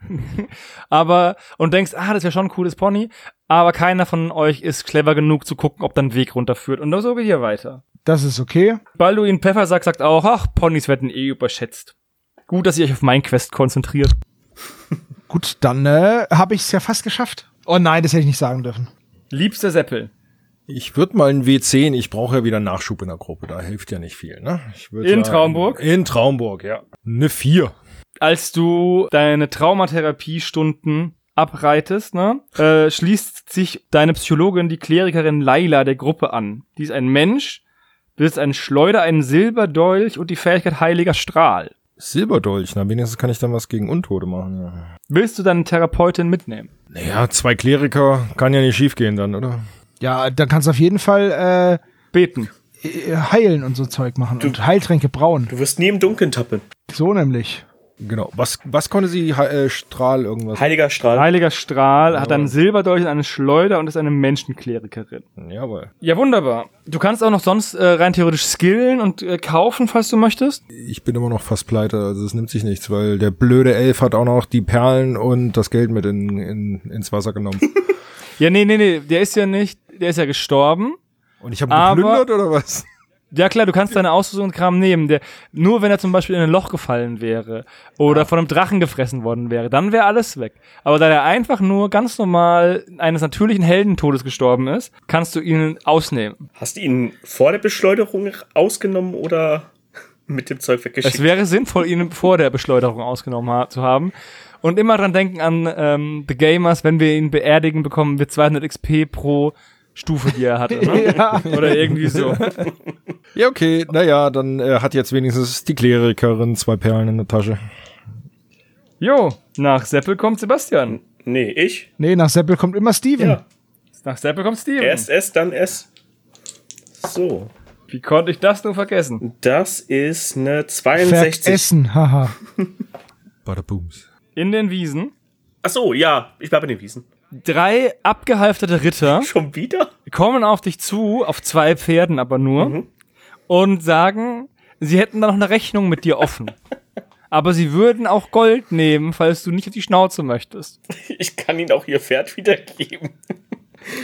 aber, und denkst, ah, das wäre schon ein cooles Pony, aber keiner von euch ist clever genug zu gucken, ob da ein Weg runterführt. Und so geht ihr weiter.
Das ist okay.
Balduin Pfeffersack sagt auch, ach, Ponys werden eh überschätzt. Gut, dass ihr euch auf mein Quest konzentriert.
Gut, dann äh, habe ich es ja fast geschafft. Oh nein, das hätte ich nicht sagen dürfen.
Liebster Seppel,
Ich würde mal ein W10, ich brauche ja wieder Nachschub in der Gruppe, da hilft ja nicht viel, ne? Ich würd
In Traumburg?
In Traumburg, ja. Eine 4.
als du deine Traumatherapiestunden abreitest, ne, äh, schließt sich deine Psychologin, die Klerikerin Laila, der Gruppe an. Die ist ein Mensch, besitzt einen Schleuder, einen Silberdolch und die Fähigkeit Heiliger Strahl.
Silberdolch, na wenigstens kann ich dann was gegen Untote machen, ja.
Willst du deine Therapeutin mitnehmen?
Naja, zwei Kleriker kann ja nicht schiefgehen dann, oder?
Ja, dann kannst du auf jeden Fall
Beten.
äh, heilen und so Zeug machen und Heiltränke brauen.
Du wirst nie im Dunkeln tappen.
So nämlich.
Genau. Was, was konnte sie? He- Äh, Strahl irgendwas?
Heiliger Strahl.
Heiliger Strahl hat einen Silberdolch und eine Schleuder und ist eine Menschenklerikerin.
Jawohl.
Ja, wunderbar. Du kannst auch noch sonst äh, rein theoretisch skillen und äh, kaufen, falls du möchtest.
Ich bin immer noch fast pleite, also es nimmt sich nichts, weil der blöde Elf hat auch noch die Perlen und das Geld mit in, in, ins Wasser genommen.
Ja, nee, nee, nee, der ist ja nicht, der ist ja gestorben.
Und ich habe
Aber-
geplündert oder was?
Ja klar, du kannst deine Ausrüstung und Kram nehmen. Der, nur wenn er zum Beispiel in ein Loch gefallen wäre oder von einem Drachen gefressen worden wäre, dann wäre alles weg. Aber da er einfach nur ganz normal eines natürlichen Heldentodes gestorben ist, kannst du ihn ausnehmen.
Hast du ihn vor der Beschleunigung ausgenommen oder mit dem Zeug weggeschickt?
Es wäre sinnvoll, ihn vor der Beschleunigung ausgenommen ha zu haben. Und immer dran denken an ähm, The Gamers, wenn wir ihn beerdigen, bekommen wir 200 XP pro Stufe, die er hatte. Ne?
Ja.
Oder irgendwie so.
Ja, okay, naja, dann äh, hat jetzt wenigstens die Klerikerin zwei Perlen in der Tasche.
Jo, nach Seppel kommt Sebastian.
nee, ich?
Nee, nach Seppel kommt immer Steven.
Ja.
Nach Seppel kommt Steven.
Erst S, dann S. So.
Wie konnte ich das nur vergessen?
Das ist eine 62.
Vergessen, haha.
Badabooms.
In den Wiesen.
Ach so, ja, ich bleib in den Wiesen.
Drei abgehalfterte Ritter
Schon wieder?
kommen auf dich zu, auf zwei Pferden aber nur, und sagen, sie hätten da noch eine Rechnung mit dir offen. Aber sie würden auch Gold nehmen, falls du nicht auf die Schnauze möchtest.
Ich kann ihnen auch ihr Pferd wiedergeben.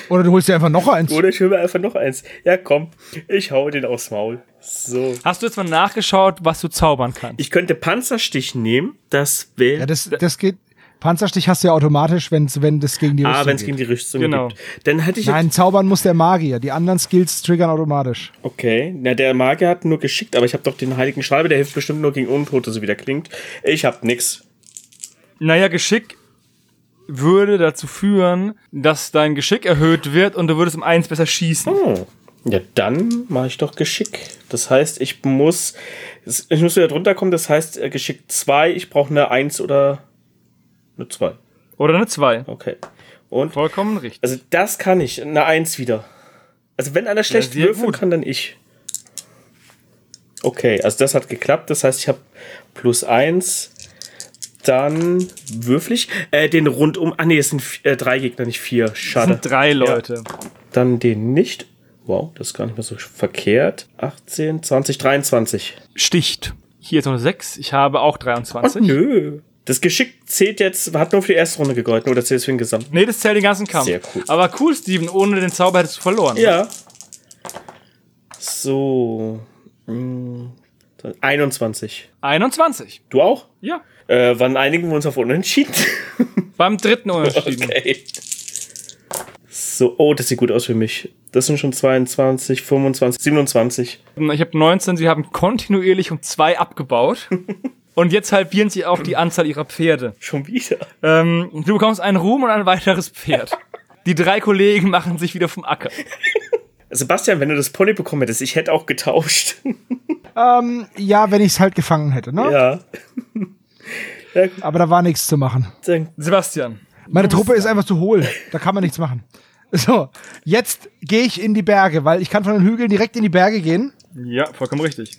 Oder du holst dir einfach noch eins.
Oder ich hole mir einfach noch eins. Ja, komm, ich hau den aufs Maul. So.
Hast du jetzt mal nachgeschaut, was du zaubern kannst?
Ich könnte Panzerstich nehmen. Das wäre.
Ja, das, das geht. Panzerstich hast du ja automatisch, wenn's, wenn das gegen die Rüstung
ah, wenn es gegen die Rüstung
Genau.
gibt. Dann hätte ich.
Nein, zaubern muss der Magier. Die anderen Skills triggern automatisch.
Okay, na, der Magier hat nur geschickt, aber ich habe doch den heiligen Schreiber, der hilft bestimmt nur gegen Untote, so wie der klingt. Ich hab nix.
Naja, Geschick würde dazu führen, dass dein Geschick erhöht wird und du würdest um eins besser schießen.
Oh. Ja, dann mache ich doch Geschick. Das heißt, ich muss. Ich muss wieder drunter kommen, das heißt, äh, Geschick 2, ich brauche eine 1 oder eine 2.
Oder eine zwei.
Okay. Und.
Vollkommen richtig.
Also, das kann ich. Eine 1 wieder. Also, wenn einer schlecht
sehr
würfeln kann, dann ich. Okay, also das hat geklappt. Das heißt, ich habe plus 1. Dann würfel ich äh, den rundum. Ah, nee, es sind äh, drei Gegner, nicht vier.
Das
Schade.
sind drei Leute.
Dann den nicht. Wow, das ist gar nicht mehr so verkehrt. 18, 20, 23.
Sticht. Hier ist noch eine sechs. Ich habe auch
Oh,
23.
nö. Das Geschick zählt jetzt, hat nur für die erste Runde gegolten oder zählt es für den Gesamt?
Nee, das zählt den ganzen Kampf.
Sehr cool.
Aber cool, Steven, ohne den Zauber hättest du verloren.
Ja. So. mm, 21.
21.
Du auch?
Ja.
Äh, wann einigen wir uns auf Unentschieden?
Beim dritten Unentschieden.
okay. So, oh, das sieht gut aus für mich. Das sind schon 22, 25, 27.
Ich habe 19, sie haben kontinuierlich um zwei abgebaut. Und jetzt halbieren sie auch die Anzahl ihrer Pferde.
Schon wieder.
Ähm, du bekommst einen Ruhm und ein weiteres Pferd. Die drei Kollegen machen sich wieder vom Acker.
Sebastian, wenn du das Pony bekommen hättest, ich hätte auch getauscht.
Ähm, ja, wenn ich es halt gefangen hätte, ne?
ja.
Aber da war nichts zu machen.
Sebastian.
Meine Truppe ist einfach zu hohl. Da kann man nichts machen. So, jetzt gehe ich in die Berge, weil ich kann von den Hügeln direkt in die Berge gehen.
Ja, vollkommen richtig.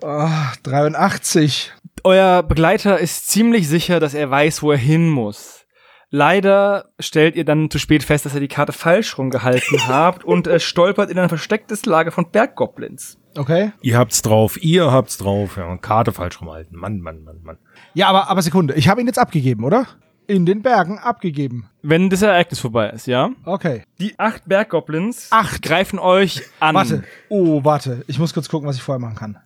Oh, 83.
Euer Begleiter ist ziemlich sicher, dass er weiß, wo er hin muss. Leider stellt ihr dann zu spät fest, dass ihr die Karte falsch rumgehalten habt und er stolpert in ein verstecktes Lager von Berggoblins.
Okay.
Ihr habt's drauf, ihr habt's drauf. Ja, Karte falsch rumhalten. Mann, Mann, Mann, Mann.
Ja, aber, aber Sekunde. Ich habe ihn jetzt abgegeben, oder? In den Bergen abgegeben.
Wenn das Ereignis vorbei ist, ja?
Okay.
Die acht Berggoblins
Acht.
greifen euch an.
Warte. Oh, warte. Ich muss kurz gucken, was ich vorher machen kann.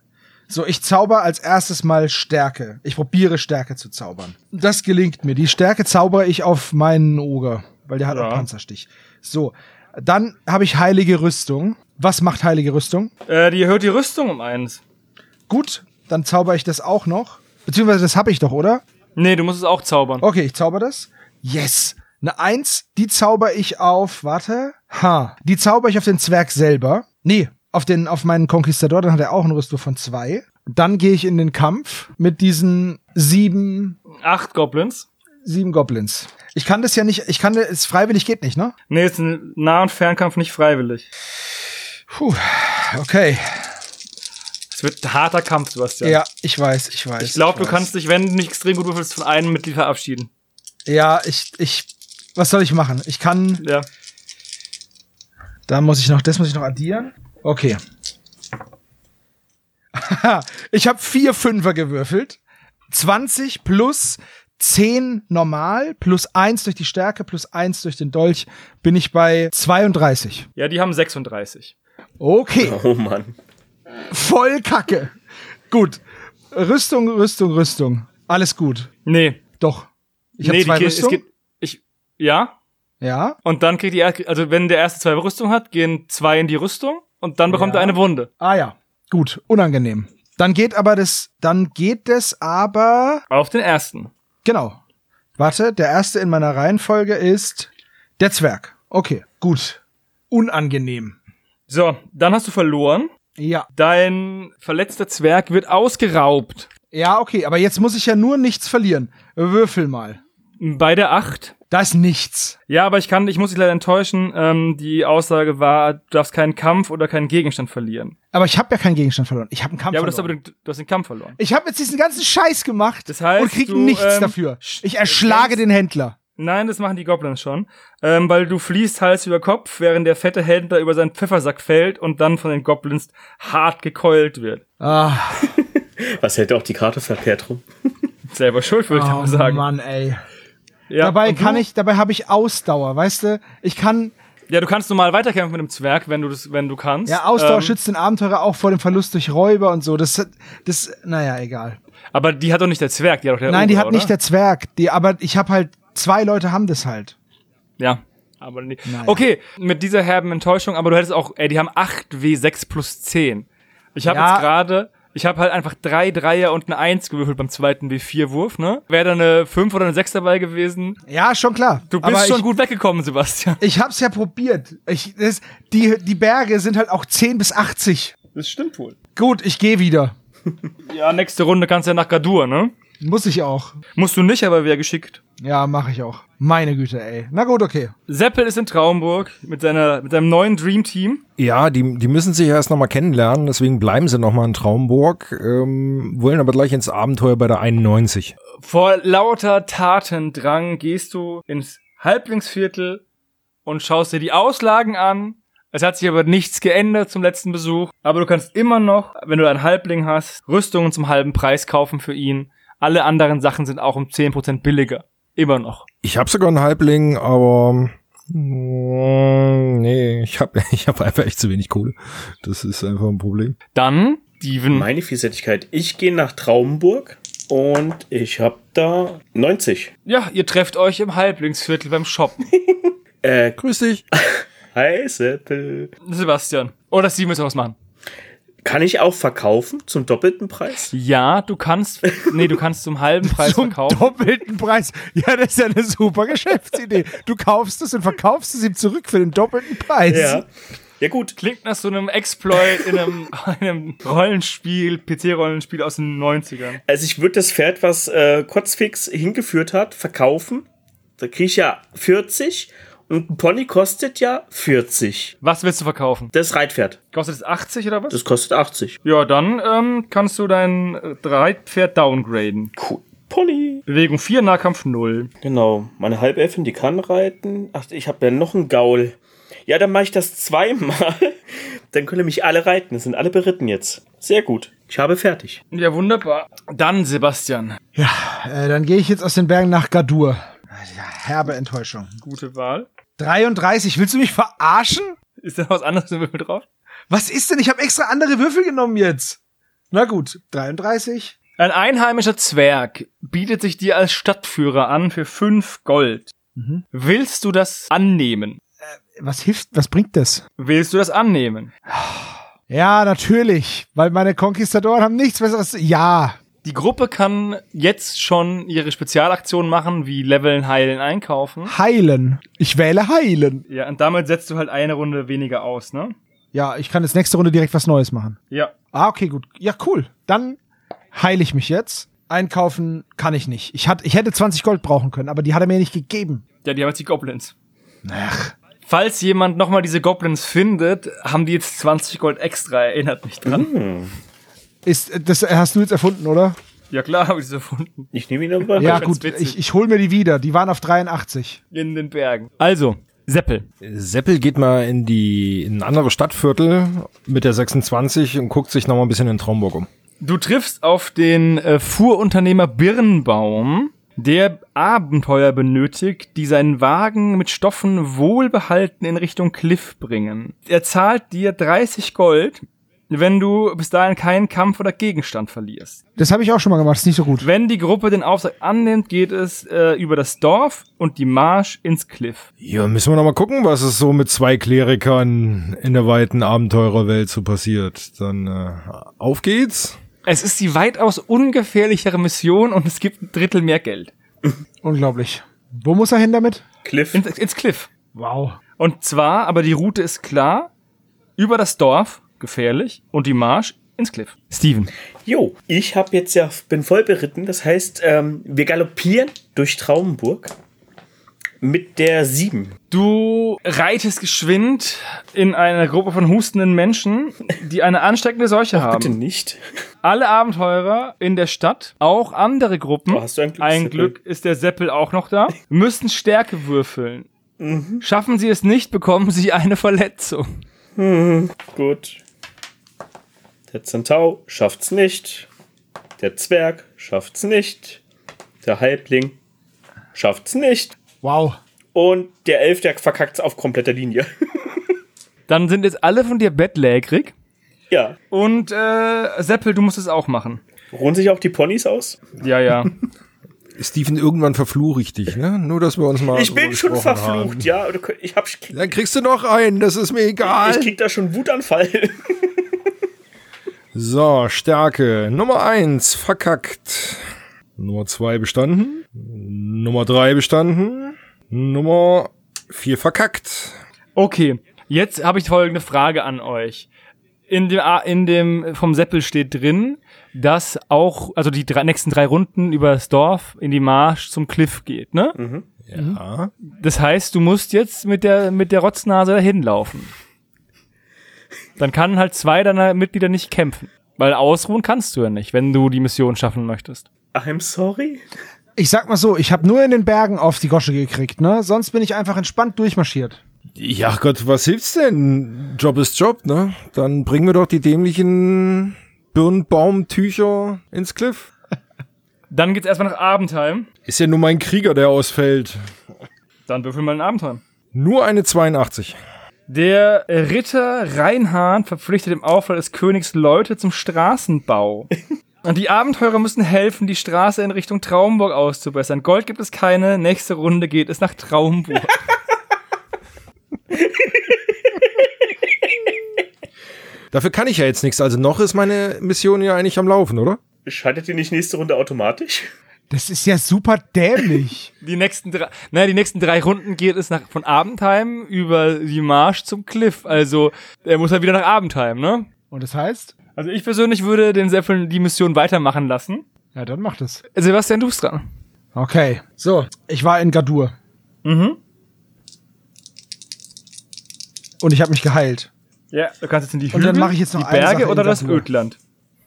So, ich zauber als erstes mal Stärke. Ich probiere Stärke zu zaubern. Das gelingt mir. Die Stärke zaubere ich auf meinen Oger, weil der hat
Ja.
auch Panzerstich. So, dann habe ich heilige Rüstung. Was macht heilige Rüstung?
Äh, die erhöht die Rüstung um eins.
Gut, dann zauber ich das auch noch. Beziehungsweise das habe ich doch, oder?
Nee, du musst es auch zaubern.
Okay, ich zauber das. Yes. Eine Eins, die zauber ich auf, warte. Ha. Die zauber ich auf den Zwerg selber. Nee, auf den, auf meinen Konquistador, dann hat er auch einen Rüstung von zwei. Dann gehe ich in den Kampf mit diesen sieben,
Acht Goblins.
sieben Goblins. Ich kann das ja nicht, ich kann es freiwillig geht nicht, ne?
Nee, ist ein Nah- und Fernkampf nicht freiwillig.
Puh, okay.
Es wird ein harter Kampf, Sebastian.
Ja, ich weiß, ich weiß.
Ich glaube, du
weiß.
kannst dich, wenn du nicht extrem gut würfelst, von einem Mitglied verabschieden.
Ja, ich, ich, was soll ich machen? Ich kann,
Ja.
da muss ich noch, das muss ich noch addieren. Okay. ich habe vier Fünfer gewürfelt. 20 plus 10 normal, plus 1 durch die Stärke, plus 1 durch den Dolch, bin ich bei 32.
Ja, die haben 36.
Okay.
Oh Mann.
Voll Kacke. Gut. Rüstung, Rüstung, Rüstung. Alles gut.
Nee.
Doch. Ich habe
nee,
zwei
die, es
Rüstungen.
gibt, ich, ja.
Ja.
Und dann kriegt die, er- also wenn der erste zwei Rüstung hat, gehen zwei in die Rüstung und dann bekommt
Ja.
er eine Wunde.
Ah ja. Gut. Unangenehm. Dann geht aber das, dann geht es aber,
Auf den ersten.
genau. Warte, der erste in meiner Reihenfolge ist der Zwerg. Okay. Gut. Unangenehm.
So, dann hast du verloren.
Ja.
Dein verletzter Zwerg wird ausgeraubt.
Ja, okay. Aber jetzt muss ich ja nur nichts verlieren. Würfel mal.
Bei der acht.
Da ist nichts.
Ja, aber ich kann, ich muss dich leider enttäuschen. Ähm, die Aussage war, du darfst keinen Kampf oder keinen Gegenstand verlieren.
Aber ich habe ja keinen Gegenstand verloren. Ich habe einen Kampf
Ja, aber du hast, aber
verloren.
den, du hast den Kampf verloren.
Ich habe jetzt diesen ganzen Scheiß gemacht
Das heißt,
und krieg
du,
nichts
ähm,
dafür. Ich erschlage den Händler.
Nein, das machen die Goblins schon. Ähm, weil du fließt Hals über Kopf, während der fette Händler über seinen Pfeffersack fällt und dann von den Goblins hart gekeult wird.
Ah,
Was hält auch die Karte verkehrt rum?
Selber schuld, würde ich
oh
mal sagen.
Mann, ey.
Ja,
dabei kann ich, dabei habe ich Ausdauer, weißt du? Ich kann,
Ja, du kannst normal weiterkämpfen mit dem Zwerg, wenn du das, wenn du kannst.
ja, Ausdauer
Ähm,
schützt den Abenteurer auch vor dem Verlust durch Räuber und so. Das, das, naja, egal.
Aber die hat doch nicht der Zwerg, die hat doch der
Nein, die
Ogre,
hat
oder?
nicht der Zwerg. Die, aber ich habe halt, zwei Leute haben das halt.
Ja. Aber nicht.
Naja.
Okay, mit dieser herben Enttäuschung, aber du hättest auch, ey, die haben 8 W6 plus 10. Ich habe
Ja.
jetzt gerade, ich habe halt einfach drei Dreier und eine Eins gewürfelt beim zweiten W4-Wurf, ne? Wäre da eine 5 oder eine 6 dabei gewesen.
Ja, schon klar.
Du bist
aber
schon
ich,
gut weggekommen, Sebastian.
Ich hab's ja probiert. Ich, das, die, die Berge sind halt auch 10 bis 80.
Das stimmt wohl.
Gut, ich gehe wieder.
Ja, nächste Runde kannst du ja nach Gadur, ne?
Muss ich auch.
Musst du nicht, aber wäre geschickt.
Ja, mache ich auch. Meine Güte, ey. Na gut, okay.
Seppel ist in Traumburg mit seiner, mit seinem neuen Dream Team.
Ja, die, die müssen sich erst nochmal kennenlernen, deswegen bleiben sie nochmal in Traumburg, ähm, wollen aber gleich ins Abenteuer bei der 91.
Vor lauter Tatendrang gehst du ins Halblingsviertel und schaust dir die Auslagen an. Es hat sich aber nichts geändert zum letzten Besuch. Aber du kannst immer noch, wenn du einen Halbling hast, Rüstungen zum halben Preis kaufen für ihn. Alle anderen Sachen sind auch um 10% billiger. Immer noch.
Ich habe sogar einen Halbling, aber mm, nee, ich habe ich hab einfach echt zu wenig Kohle. Das ist einfach ein Problem.
Dann, Steven.
Meine Vielseitigkeit. Ich gehe nach Traumburg und ich habe da 90.
Ja, ihr trefft euch im Halblingsviertel beim Shoppen.
Äh,
Grüß dich.
hi Seppel.
Sebastian. Oder Steven müssen was machen.
Kann ich auch verkaufen zum doppelten Preis?
Ja, du kannst, nee, du kannst zum halben Preis
Zum
verkaufen.
doppelten Preis. Ja, das ist ja eine super Geschäftsidee. Du kaufst es und verkaufst es ihm zurück für den doppelten Preis.
Ja. Ja gut.
Klingt nach so einem Exploit in einem, in einem Rollenspiel, PC-Rollenspiel aus den 90ern.
Also ich würde das Pferd, was äh, Kotzfix hingeführt hat, verkaufen. Da kriege ich ja 40 und ein Pony kostet ja 40.
Was willst du verkaufen?
Das Reitpferd.
Kostet es 80 oder was?
Das kostet 80.
ja, dann ähm, kannst du dein Reitpferd downgraden.
Cool. Pony.
Bewegung 4, Nahkampf 0.
Genau. Meine Halbelfin, die kann reiten. Ach, ich habe ja noch einen Gaul. Ja, dann mache ich das zweimal. Dann können mich alle reiten. Es sind alle beritten jetzt. Sehr gut. Ich habe fertig.
Ja, wunderbar. Dann, Sebastian.
Ja, äh, dann gehe ich jetzt aus den Bergen nach Gadur. Ja, herbe Enttäuschung.
Gute Wahl.
33, willst du mich verarschen?
Ist da was anderes im Würfel drauf?
Was ist denn? Ich habe extra andere Würfel genommen jetzt. Na gut, 33.
Ein einheimischer Zwerg bietet sich dir als Stadtführer an für 5 Gold.
Mhm.
Willst du das annehmen?
Was hilft, was bringt das?
Willst du das annehmen?
Ja, natürlich, weil meine Konquistadoren haben nichts besseres. Ja,
Die Gruppe kann jetzt schon ihre Spezialaktionen machen, wie Leveln, Heilen, Einkaufen.
heilen. Ich wähle heilen.
Ja, und damit setzt du halt eine Runde weniger aus, ne?
Ja, ich kann jetzt nächste Runde direkt was Neues machen.
Ja.
Ah, okay, gut. Ja, cool. Dann heile ich mich jetzt. Einkaufen kann ich nicht. Ich, hat, ich hätte 20 Gold brauchen können, aber die hat er mir nicht gegeben.
Ja, die haben jetzt die Goblins.
Ach,
Falls jemand nochmal diese Goblins findet, haben die jetzt 20 Gold extra, erinnert mich dran.
Ist, das hast du jetzt erfunden, oder?
Ja klar, habe ich es erfunden.
Ich nehme ihn aber.
Ja, gut. Ich, ich hol mir die wieder. Die waren auf 83.
In den Bergen. Also, Seppel.
Seppel geht mal in die in ein anderes Stadtviertel mit der 26 und guckt sich noch mal ein bisschen in Traumburg um.
Du triffst auf den äh, Fuhrunternehmer Birnbaum, der Abenteuer benötigt, die seinen Wagen mit Stoffen wohlbehalten in Richtung Cliff bringen. Er zahlt dir 30 Gold, wenn du bis dahin keinen Kampf oder Gegenstand verlierst.
Das habe ich auch schon mal gemacht. Ist nicht so gut.
Wenn die Gruppe den Auftrag annimmt, geht es äh, über das Dorf und die Marsch ins Cliff.
Ja, müssen wir noch mal gucken, was es so mit zwei Klerikern in der weiten Abenteurerwelt so passiert. Dann äh, auf geht's.
Es ist die weitaus ungefährlichere Mission und es gibt ein Drittel mehr Geld.
Unglaublich. Wo muss er hin damit?
Cliff.
Ins, ins Cliff.
Wow.
Und zwar, aber die Route ist klar, über das Dorf, gefährlich, und die Marsch ins Cliff. Steven.
Jo, ich habe jetzt ja, bin voll beritten. Das heißt, ähm, wir galoppieren durch Traumburg mit der 7.
Du reitest geschwind in eine Gruppe von hustenden Menschen, die eine ansteckende Seuche
Bitte
haben.
nicht.
Alle Abenteurer in der Stadt, auch andere Gruppen,
Oh, hast du ein Glück,
ein? Glück ist der Seppel auch noch da, müssen Stärke würfeln.
Mhm.
Schaffen sie es nicht, bekommen sie eine Verletzung.
Gut. Der Zentau schafft's nicht. Der Zwerg schafft's nicht. Der Halbling schafft's nicht.
Wow.
Und der Elf, der verkackt's auf kompletter Linie.
Dann sind jetzt alle von dir bettlägerig
ja.
und äh, Seppel, du musst es auch machen.
Ruhen sich auch die Ponys aus?
Ja, ja.
Steven, irgendwann verfluche ich dich, ne? Nur, dass wir uns mal
Ich bin schon verflucht,
haben.
ja. Ich, hab, ich, krieg,
Dann kriegst du noch einen, das ist mir egal.
ich krieg da schon Wutanfall.
So, Stärke. Nummer eins verkackt. Nummer zwei bestanden. Nummer drei bestanden. Nummer vier verkackt.
Okay, jetzt habe ich folgende Frage an euch. In dem, A- in dem vom Seppel steht drin, dass auch, also die drei, nächsten drei Runden über das Dorf in die Marsch zum Cliff geht, ne?
Ja.
Das heißt, du musst jetzt mit der, mit der Rotznase dahin laufen. Dann kann halt zwei deiner Mitglieder nicht kämpfen. Weil ausruhen kannst du ja nicht, wenn du die Mission schaffen möchtest.
I'm sorry.
Ich sag mal so, ich habe nur in den Bergen auf die Gosche gekriegt, ne? Sonst bin ich einfach entspannt durchmarschiert.
Ja Gott, was hilft's denn? Job ist Job, ne? Dann bringen wir doch die dämlichen Birnbaumtücher ins Cliff.
Dann geht's erstmal nach Abendheim.
Ist ja nur mein Krieger, der ausfällt.
Dann würfel mal in Abendheim.
Nur eine 82.
Der Ritter Reinhard verpflichtet im Auftrag des Königs Leute zum Straßenbau. Und die Abenteurer müssen helfen, die Straße in Richtung Traumburg auszubessern. Gold gibt es keine, nächste Runde geht es nach Traumburg.
Dafür kann ich ja jetzt nichts. Also noch ist meine Mission ja eigentlich am Laufen, oder?
Schaltet ihr nicht nächste Runde automatisch?
Das ist ja super dämlich.
Die nächsten drei, naja, die nächsten drei Runden geht es nach, von Abendheim über die Marsch zum Cliff. Also, er muss halt wieder nach Abendheim, ne?
Und das heißt?
Also ich persönlich würde den Seppeln die Mission weitermachen lassen.
Ja, dann macht es.
Sebastian, du bist dran.
Okay. So, ich war in Gadur.
Mhm.
Und ich habe mich geheilt.
Ja, du kannst jetzt in die
Und
Hügel,
dann mache ich jetzt noch
die
eine
Berge
Sache
oder
in
das
Gadur.
Ödland.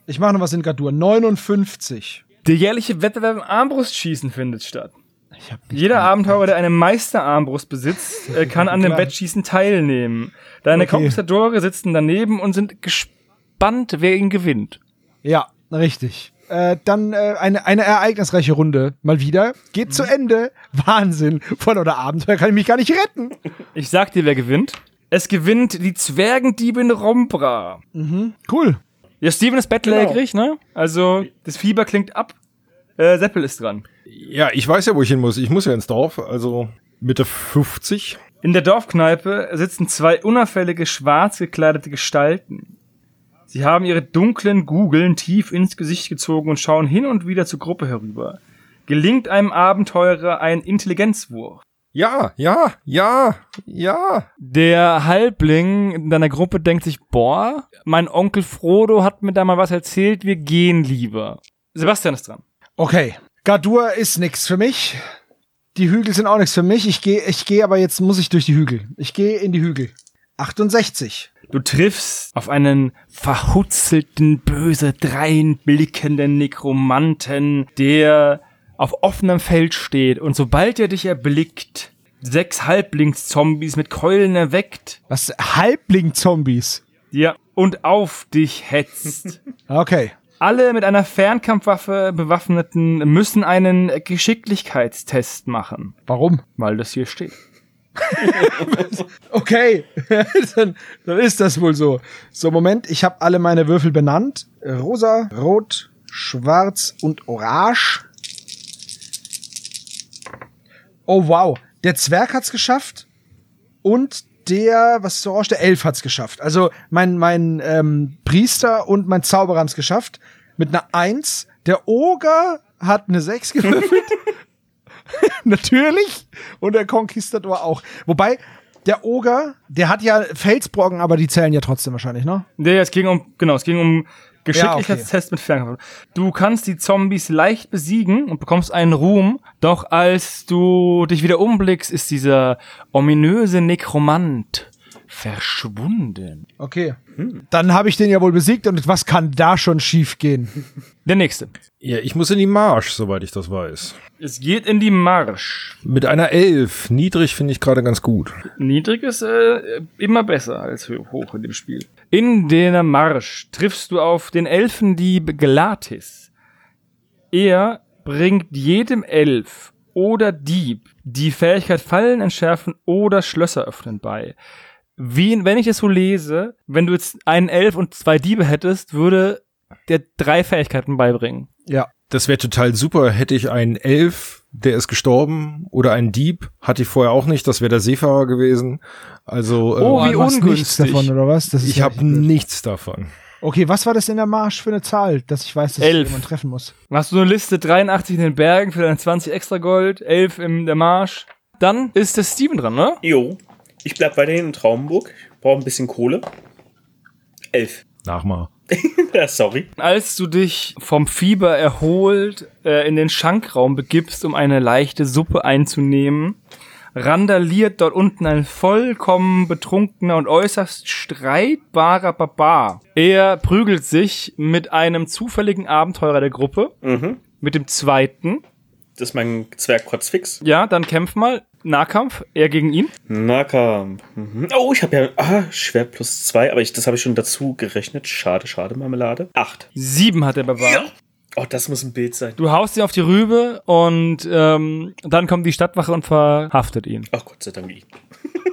Ich mache noch was in Gadur. 59.
Der jährliche Wettbewerb im Armbrustschießen findet statt.
Ich hab
Jeder Abenteurer, der eine Meisterarmbrust besitzt, äh, kann an dem. Wettschießen teilnehmen. Deine
Okay.
Konquistadore sitzen daneben und sind gespannt, wer ihn gewinnt.
Ja, richtig. Äh, dann äh, eine, eine ereignisreiche Runde. Mal wieder. Geht zu Ende. Wahnsinn. Von oder Abenteuer kann ich mich gar nicht retten.
Ich sag dir, wer gewinnt. Es gewinnt die Zwergendiebin Rombra.
Cool.
Ja, Steven ist bettlägerig, ne? Also, das Fieber klingt ab. Äh, Seppel ist dran.
Ja, ich weiß ja, wo ich hin muss. Ich muss ja ins Dorf, also Mitte 50.
In der Dorfkneipe sitzen zwei unauffällige, schwarz gekleidete Gestalten. Sie haben ihre dunklen Gugeln tief ins Gesicht gezogen und schauen hin und wieder zur Gruppe herüber. Gelingt einem Abenteurer ein Intelligenzwurf.
Ja, ja, ja, ja.
Der Halbling in deiner Gruppe denkt sich, boah, mein Onkel Frodo hat mir da mal was erzählt, wir gehen lieber. Sebastian ist dran.
Okay. Gadur ist nix für mich. Die Hügel sind auch nichts für mich. Ich gehe ich geh aber jetzt muss ich durch die Hügel. Ich gehe in die Hügel. 68.
Du triffst auf einen verhutzelten, böse dreinblickenden Nekromanten, der auf offenem Feld steht und sobald er dich erblickt, sechs Halblingszombies mit Keulen erweckt,
Was? Halbling-Zombies.
ja, und auf dich hetzt.
Okay.
Alle mit einer Fernkampfwaffe bewaffneten müssen einen Geschicklichkeitstest machen,
Warum?
weil das hier steht.
Okay, dann, dann ist das wohl so. So, Moment, ich habe alle meine Würfel benannt. Rosa, Rot, Schwarz und Orange. Oh wow, der Zwerg hat's geschafft und der, was ist Orange, der Elf hat's geschafft. Also mein, mein ähm, Priester und mein Zauberer haben's geschafft mit einer Eins. Der Oger hat eine Sechs gewürfelt. Natürlich. Und der Konquistador auch. Wobei, der Oger, der hat ja Felsbrocken, aber die zählen ja trotzdem wahrscheinlich, ne?
Nee, es ging um, genau, es ging um Geschicklichkeitstest mit Fernkampf. Du kannst die Zombies leicht besiegen und bekommst einen Ruhm, doch als du dich wieder umblickst, ist dieser ominöse Nekromant verschwunden.
Okay. Dann habe ich den ja wohl besiegt und was kann da schon schief gehen?
Der nächste.
Ja, ich muss in die Marsch, soweit ich das weiß.
Es geht in die Marsch.
Mit einer Elf. Niedrig finde ich gerade ganz gut.
Niedrig ist äh, immer besser als ho- hoch in dem Spiel. In der Marsch triffst du auf den Elfendieb Glatis. Er bringt jedem Elf oder Dieb die Fähigkeit Fallen entschärfen oder Schlösser öffnen bei. Wie, wenn ich es so lese, wenn du jetzt einen Elf und zwei Diebe hättest, würde der drei Fähigkeiten beibringen.
Ja.
Das wäre total super. Hätte ich einen Elf, der ist gestorben, oder einen Dieb, hatte ich vorher auch nicht. Das wäre der Seefahrer gewesen. Also
Oh,
äh,
wie
du hast nichts
ungünstig.
davon, oder was?
Ich
ja
habe nichts davon.
Okay, was war das in der Marsch für eine Zahl, dass ich weiß, dass
Elf.
ich jemanden treffen muss?
Hast du eine Liste 83 in den Bergen für deine 20 extra Gold, 11 in der Marsch. Dann ist der Steven dran, ne?
Jo. Ich bleib weiterhin in Traumburg. Ich brauche ein bisschen Kohle. Elf.
Nachmal.
ja, sorry.
Als du dich vom Fieber erholt äh, in den Schankraum begibst, um eine leichte Suppe einzunehmen, randaliert dort unten ein vollkommen betrunkener und äußerst streitbarer Barbar. Er prügelt sich mit einem zufälligen Abenteurer der Gruppe,
Mhm.
mit dem zweiten.
Das ist mein Zwerg Kotzfix.
Ja, dann kämpf mal. Nahkampf, er gegen ihn.
Nahkampf. Mhm. Oh, ich habe ja. Ah, Schwert plus zwei, aber ich, das habe ich schon dazu gerechnet. Schade, schade, Marmelade. Acht.
Sieben hat der Barbar.
Oh, das muss ein Bild sein.
Du haust ihn auf die Rübe und ähm, dann kommt die Stadtwache und verhaftet ihn.
Ach Gott sei Dank.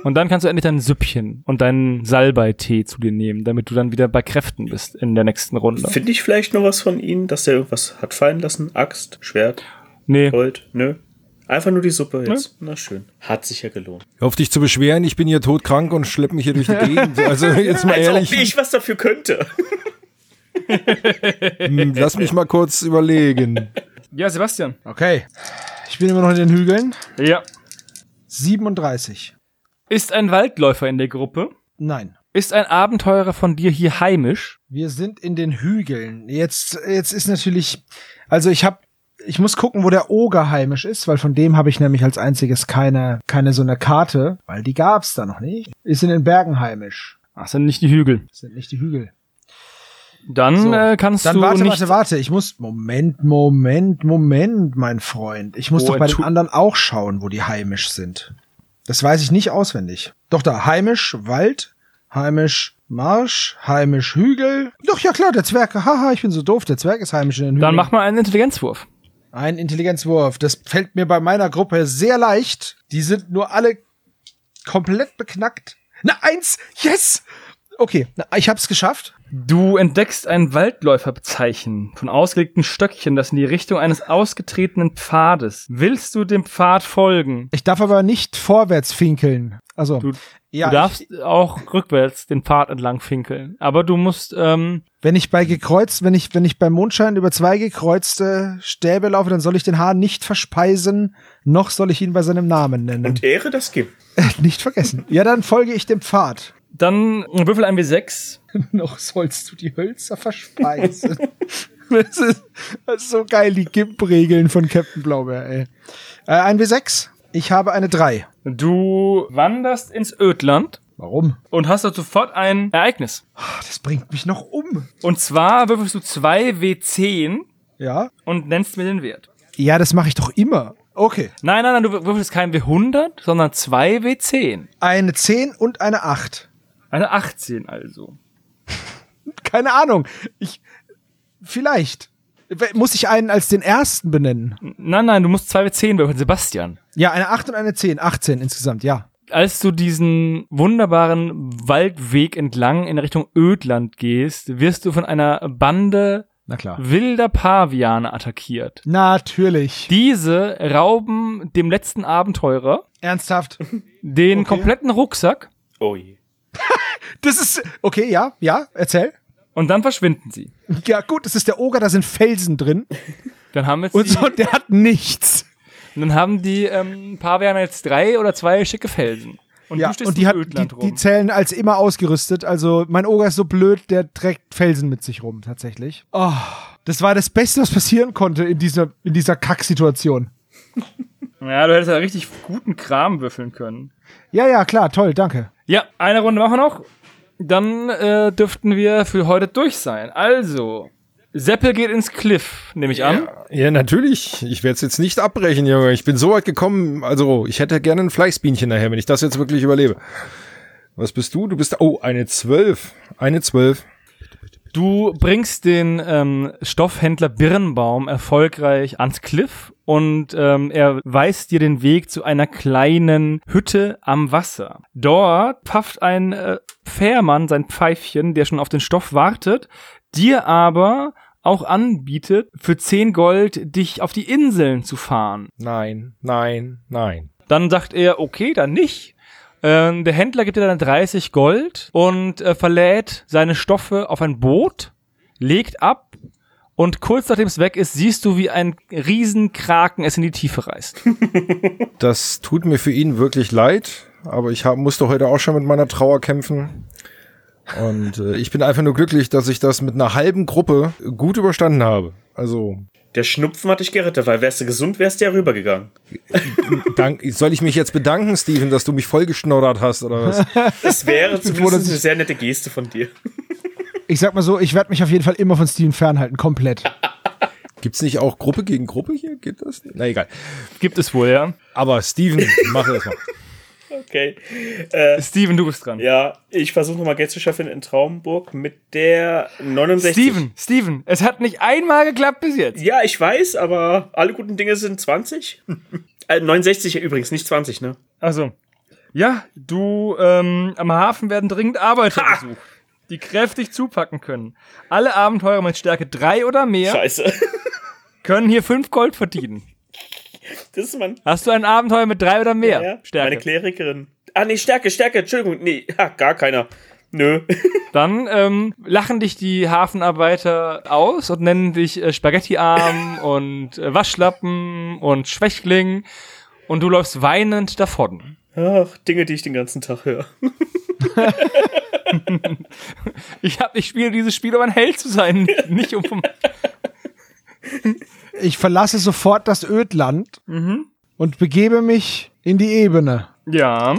Und dann kannst du endlich dein Süppchen und deinen Salbeitee zu dir nehmen, damit du dann wieder bei Kräften bist in der nächsten Runde.
Finde ich vielleicht noch was von Ihnen, dass der irgendwas hat fallen lassen? Axt, Schwert,
Nee,
Gold? Nö. Einfach nur die Suppe jetzt. Na schön. Hat sich ja gelohnt.
Hör auf dich zu beschweren, ich bin hier todkrank und schlepp mich hier durch die Gegend. Also jetzt mal
Als ob
ehrlich,
ich was dafür könnte.
hm, lass mich mal kurz überlegen.
ja, Sebastian.
Okay. Ich bin immer noch in den Hügeln.
Ja.
37.
Ist ein Waldläufer in der Gruppe?
Nein.
Ist ein Abenteurer von dir hier heimisch?
Wir sind in den Hügeln. Jetzt, jetzt ist natürlich, also ich habe, ich muss gucken, wo der Oger heimisch ist, weil von dem habe ich nämlich als einziges keine, keine so eine Karte, weil die gab's da noch nicht. Ist in den Bergen heimisch.
Ach, sind nicht die Hügel.
Das sind nicht die Hügel.
Dann
So,
äh, kannst
Dann
du
warte,
nicht.
warte, warte. Ich muss, Moment, Moment, Moment, mein Freund. Ich muss
Oh,
doch bei den anderen auch schauen, wo die heimisch sind. Das weiß ich nicht auswendig. Doch da, heimisch Wald, heimisch Marsch, heimisch Hügel. Doch, ja klar, der Zwerg. Haha, ich bin so doof. Der Zwerg ist heimisch in den Hügeln.
Dann mach mal einen Intelligenzwurf.
Ein Intelligenzwurf. Das fällt mir bei meiner Gruppe sehr leicht. Die sind nur alle komplett beknackt. Na, eins! Yes! Okay, na, ich hab's geschafft.
Du entdeckst ein Waldläuferzeichen von ausgelegten Stöckchen, das in die Richtung eines ausgetretenen Pfades. Willst du dem Pfad folgen?
Ich darf aber nicht vorwärts finkeln. Also,
Du,
ja,
du darfst auch rückwärts den Pfad entlang finkeln. Aber du musst, ähm,
Wenn ich bei gekreuzt, wenn ich, wenn ich beim Mondschein über zwei gekreuzte Stäbe laufe, dann soll ich den Hahn nicht verspeisen, noch soll ich ihn bei seinem Namen nennen.
Und Ehre das gibt.
nicht vergessen. Ja, dann folge ich dem Pfad.
Dann würfel ein W6.
noch sollst du die Hölzer verspeisen. das, ist, das ist so geil, die GIMP-Regeln von Captain Blaubeer, ey. Äh, ein W6. Ich habe eine 3.
Du wanderst ins Ödland
Warum?
und hast dort sofort ein Ereignis.
Ah, Das bringt mich noch um.
Und zwar würfelst du 2 W10
Ja?
und nennst mir den Wert.
Ja, das mache ich doch immer. Okay.
Nein, nein, nein, du würfelst kein W100, sondern 2 W10.
Eine 10 und eine 8.
Eine 18 also.
Keine Ahnung. Ich. Vielleicht. Muss ich einen als den ersten benennen?
Nein, nein, du musst 2 W10 würfeln, Sebastian.
Ja, eine 8 und eine 10. 18 insgesamt, ja.
Als du diesen wunderbaren Waldweg entlang in Richtung Ödland gehst, wirst du von einer Bande
Na klar.
wilder Paviane attackiert.
Natürlich.
Diese rauben dem letzten Abenteurer
Ernsthaft.
den
Okay.
kompletten Rucksack
Oh je.
Das ist. Okay, ja, ja, erzähl.
und dann verschwinden sie.
Ja, gut, das ist der Oger, da sind Felsen drin.
Dann haben jetzt
Und so, der hat nichts.
und dann haben die ähm, Paviane jetzt drei oder zwei schicke Felsen. Und
Ja,
du stehst
und die, hat, die, die zählen als immer ausgerüstet. Also, mein Oger ist so blöd, der trägt Felsen mit sich rum, tatsächlich. Oh, das war das Beste, was passieren konnte in dieser, in dieser Kacksituation.
ja, du hättest ja richtig guten Kram würfeln können.
Ja, ja, klar, toll, danke.
Ja, eine Runde machen wir noch. Dann äh, dürften wir für heute durch sein. Also, Seppel geht ins Cliff, nehme ich an.
Ja, natürlich. Ich werde es jetzt nicht abbrechen, Junge. Ich bin so weit gekommen. Also, ich hätte gerne ein Fleißbienchen nachher, wenn ich das jetzt wirklich überlebe. Was bist du? Du bist, oh, eine Zwölf. Eine Zwölf.
Du bringst den ähm, Stoffhändler Birnbaum erfolgreich ans Cliff und ähm, er weist dir den Weg zu einer kleinen Hütte am Wasser. Dort pfafft ein äh, Fährmann sein Pfeifchen, der schon auf den Stoff wartet, dir aber auch anbietet, für 10 Gold dich auf die Inseln zu fahren.
Nein, nein, nein.
Dann sagt er, okay, dann nicht. Ähm, der Händler gibt dir dann 30 Gold und äh, verlädt seine Stoffe auf ein Boot, legt ab und kurz nachdem es weg ist, siehst du, wie ein Riesenkraken es in die Tiefe reißt.
Das tut mir für ihn wirklich leid, aber ich hab, musste heute auch schon mit meiner Trauer kämpfen. Und äh, ich bin einfach nur glücklich, dass ich das mit einer halben Gruppe gut überstanden habe. Also,
Der Schnupfen hat dich gerettet, weil wärst du gesund, wärst du ja rübergegangen.
dank, soll ich mich jetzt bedanken, Steven, dass du mich vollgeschnoddert hast oder was?
Das wäre zumindest eine sehr nette Geste von dir.
Ich sag mal so, ich werde mich auf jeden Fall immer von Steven fernhalten, komplett.
Gibt's nicht auch Gruppe gegen Gruppe hier? Geht das? Na egal.
Gibt es wohl, ja?
Aber Steven, mach das mal.
Okay.
Steven, du bist dran.
Ja, ich versuche nochmal Geld zu schaffen in Traumburg mit der 69.
Steven, Steven, es hat nicht einmal geklappt bis jetzt.
Ja, ich weiß, aber alle guten Dinge sind 20. äh, 69 übrigens, nicht 20, ne?
Also, ja, du, ähm, am Hafen werden dringend Arbeiter gesucht, die kräftig zupacken können. Alle Abenteurer mit Stärke 3 oder mehr
Scheiße.
können hier 5 Gold verdienen.
Das ist mein.
Hast du ein Abenteuer mit 3 oder mehr
Ja,
Stärke?
Meine Klerikerin. Ah, nee, Stärke, Stärke, Entschuldigung. Nee, ha, gar keiner. Nö.
Dann ähm, lachen dich die Hafenarbeiter aus und nennen dich äh, Spaghettiarm und äh, Waschlappen und Schwächling und du läufst weinend davon.
Ach, Dinge, die ich den ganzen Tag höre.
Ich hab, ich spiele dieses Spiel, um ein Held zu sein, nicht um vom
Ich verlasse sofort das Ödland und begebe mich in die Ebene.
Ja.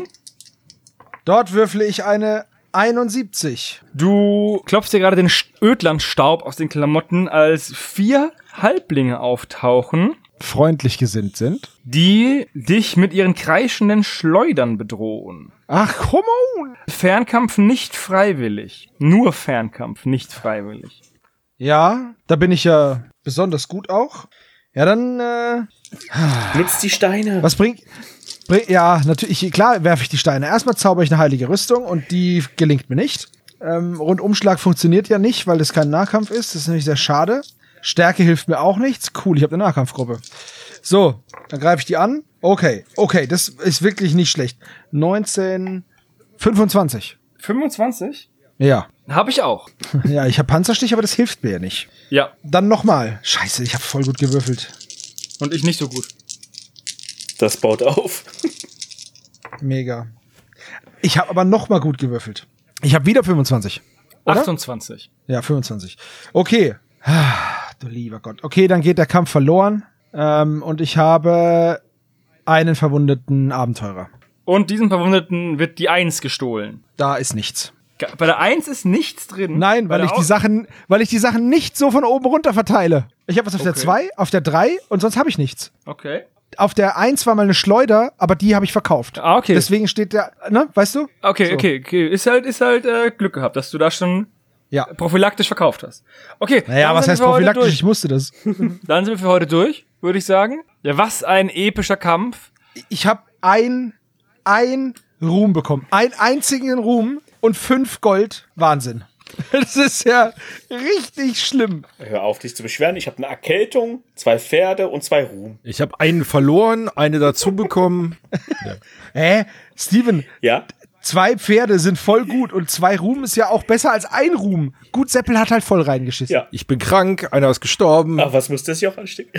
Dort würfle ich eine 71.
Du klopfst dir gerade den Ödlandstaub aus den Klamotten, als vier Halblinge auftauchen,
Freundlich gesinnt sind.
die dich mit ihren kreischenden Schleudern bedrohen.
Ach, come on.
Fernkampf nicht freiwillig. Nur Fernkampf nicht freiwillig.
Ja, da bin ich ja besonders gut auch. Ja, dann, äh,
Nutzt die Steine.
was bringt. Bring, ja, natürlich, klar werfe ich die Steine. Erstmal zauber ich eine heilige Rüstung und die gelingt mir nicht. Ähm, Rundumschlag funktioniert ja nicht, weil das kein Nahkampf ist. Das ist nämlich sehr schade. Stärke hilft mir auch nichts. Cool, ich habe eine Nahkampfgruppe. So, dann greife ich die an. Okay, okay, das ist wirklich nicht schlecht. 19, 25.
25?
Ja.
Habe ich auch.
Ja, ich habe Panzerstich, aber das hilft mir ja nicht.
Ja.
Dann nochmal. Scheiße, ich habe voll gut gewürfelt.
Und ich nicht so gut.
Das baut auf.
Mega. Ich habe aber nochmal gut gewürfelt. Ich habe wieder 25. Oder?
28.
Ja, 25. Okay. Du lieber Gott. Okay, dann geht der Kampf verloren. Ähm, und ich habe einen verwundeten Abenteurer.
Und diesem Verwundeten wird die Eins gestohlen.
Da ist nichts.
Bei der Eins ist nichts drin.
Nein, weil
der
ich die Sachen, weil ich die Sachen nicht so von oben runter verteile. Ich habe was auf der
Okay.
2, auf der 3 und sonst habe ich nichts.
Okay.
Auf der 1 war mal eine Schleuder, aber die habe ich verkauft.
Ah, okay.
Deswegen steht der, ne, weißt du?
Okay,
So.
okay, okay. Ist halt, ist halt äh, Glück gehabt, dass du da schon
Ja.
prophylaktisch verkauft hast. Okay.
Naja, was heißt prophylaktisch? Ich musste das.
Dann sind wir für heute durch, würde ich sagen. Ja, was ein epischer Kampf.
Ich habe ein, ein Ruhm bekommen. Einen einzigen Ruhm und fünf Gold. Wahnsinn. Das ist ja richtig schlimm.
Hör auf, dich zu beschweren. Ich habe eine Erkältung, zwei Pferde und zwei Ruhm.
Ich habe einen verloren, eine dazu bekommen.
Hä? Steven,
Ja?
Zwei Pferde sind voll gut und zwei Ruhm ist ja auch besser als ein Ruhm. Gut, Seppel hat halt voll reingeschissen.
Ja.
Ich bin krank, einer ist gestorben.
Ach, was muss das hier auch anstecken?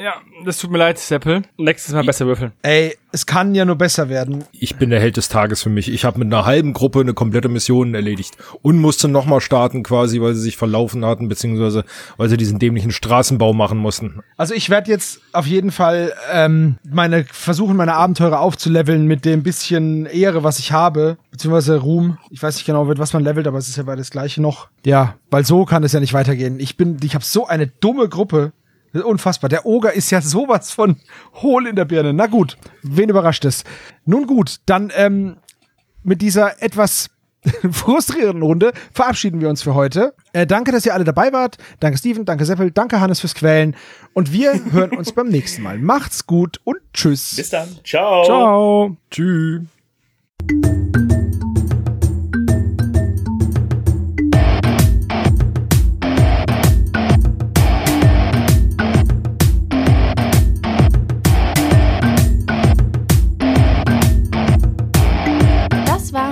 Ja, das tut mir leid, Seppel. Nächstes Mal besser würfeln.
Ey, es kann ja nur besser werden.
Ich bin der Held des Tages für mich. Ich habe mit einer halben Gruppe eine komplette Mission erledigt und musste nochmal starten quasi, weil sie sich verlaufen hatten, beziehungsweise weil sie diesen dämlichen Straßenbau machen mussten.
Also ich werde jetzt auf jeden Fall ähm, meine versuchen, meine Abenteurer aufzuleveln mit dem bisschen Ehre, was ich habe, beziehungsweise Ruhm. Ich weiß nicht genau, mit was man levelt, aber es ist ja beides gleiche noch. Ja, weil so kann es ja nicht weitergehen. Ich bin, ich habe so eine dumme Gruppe. Das ist Unfassbar. Der Oger ist ja sowas von hohl in der Birne. Na gut, wen überrascht es? Nun gut, dann ähm, mit dieser etwas frustrierenden Runde verabschieden wir uns für heute. Äh, danke, dass ihr alle dabei wart. Danke Steven, danke Seppel, danke Hannes fürs Quälen. Und wir hören uns beim nächsten Mal. Macht's gut und tschüss.
Bis dann. Ciao.
Ciao.
Tschüss.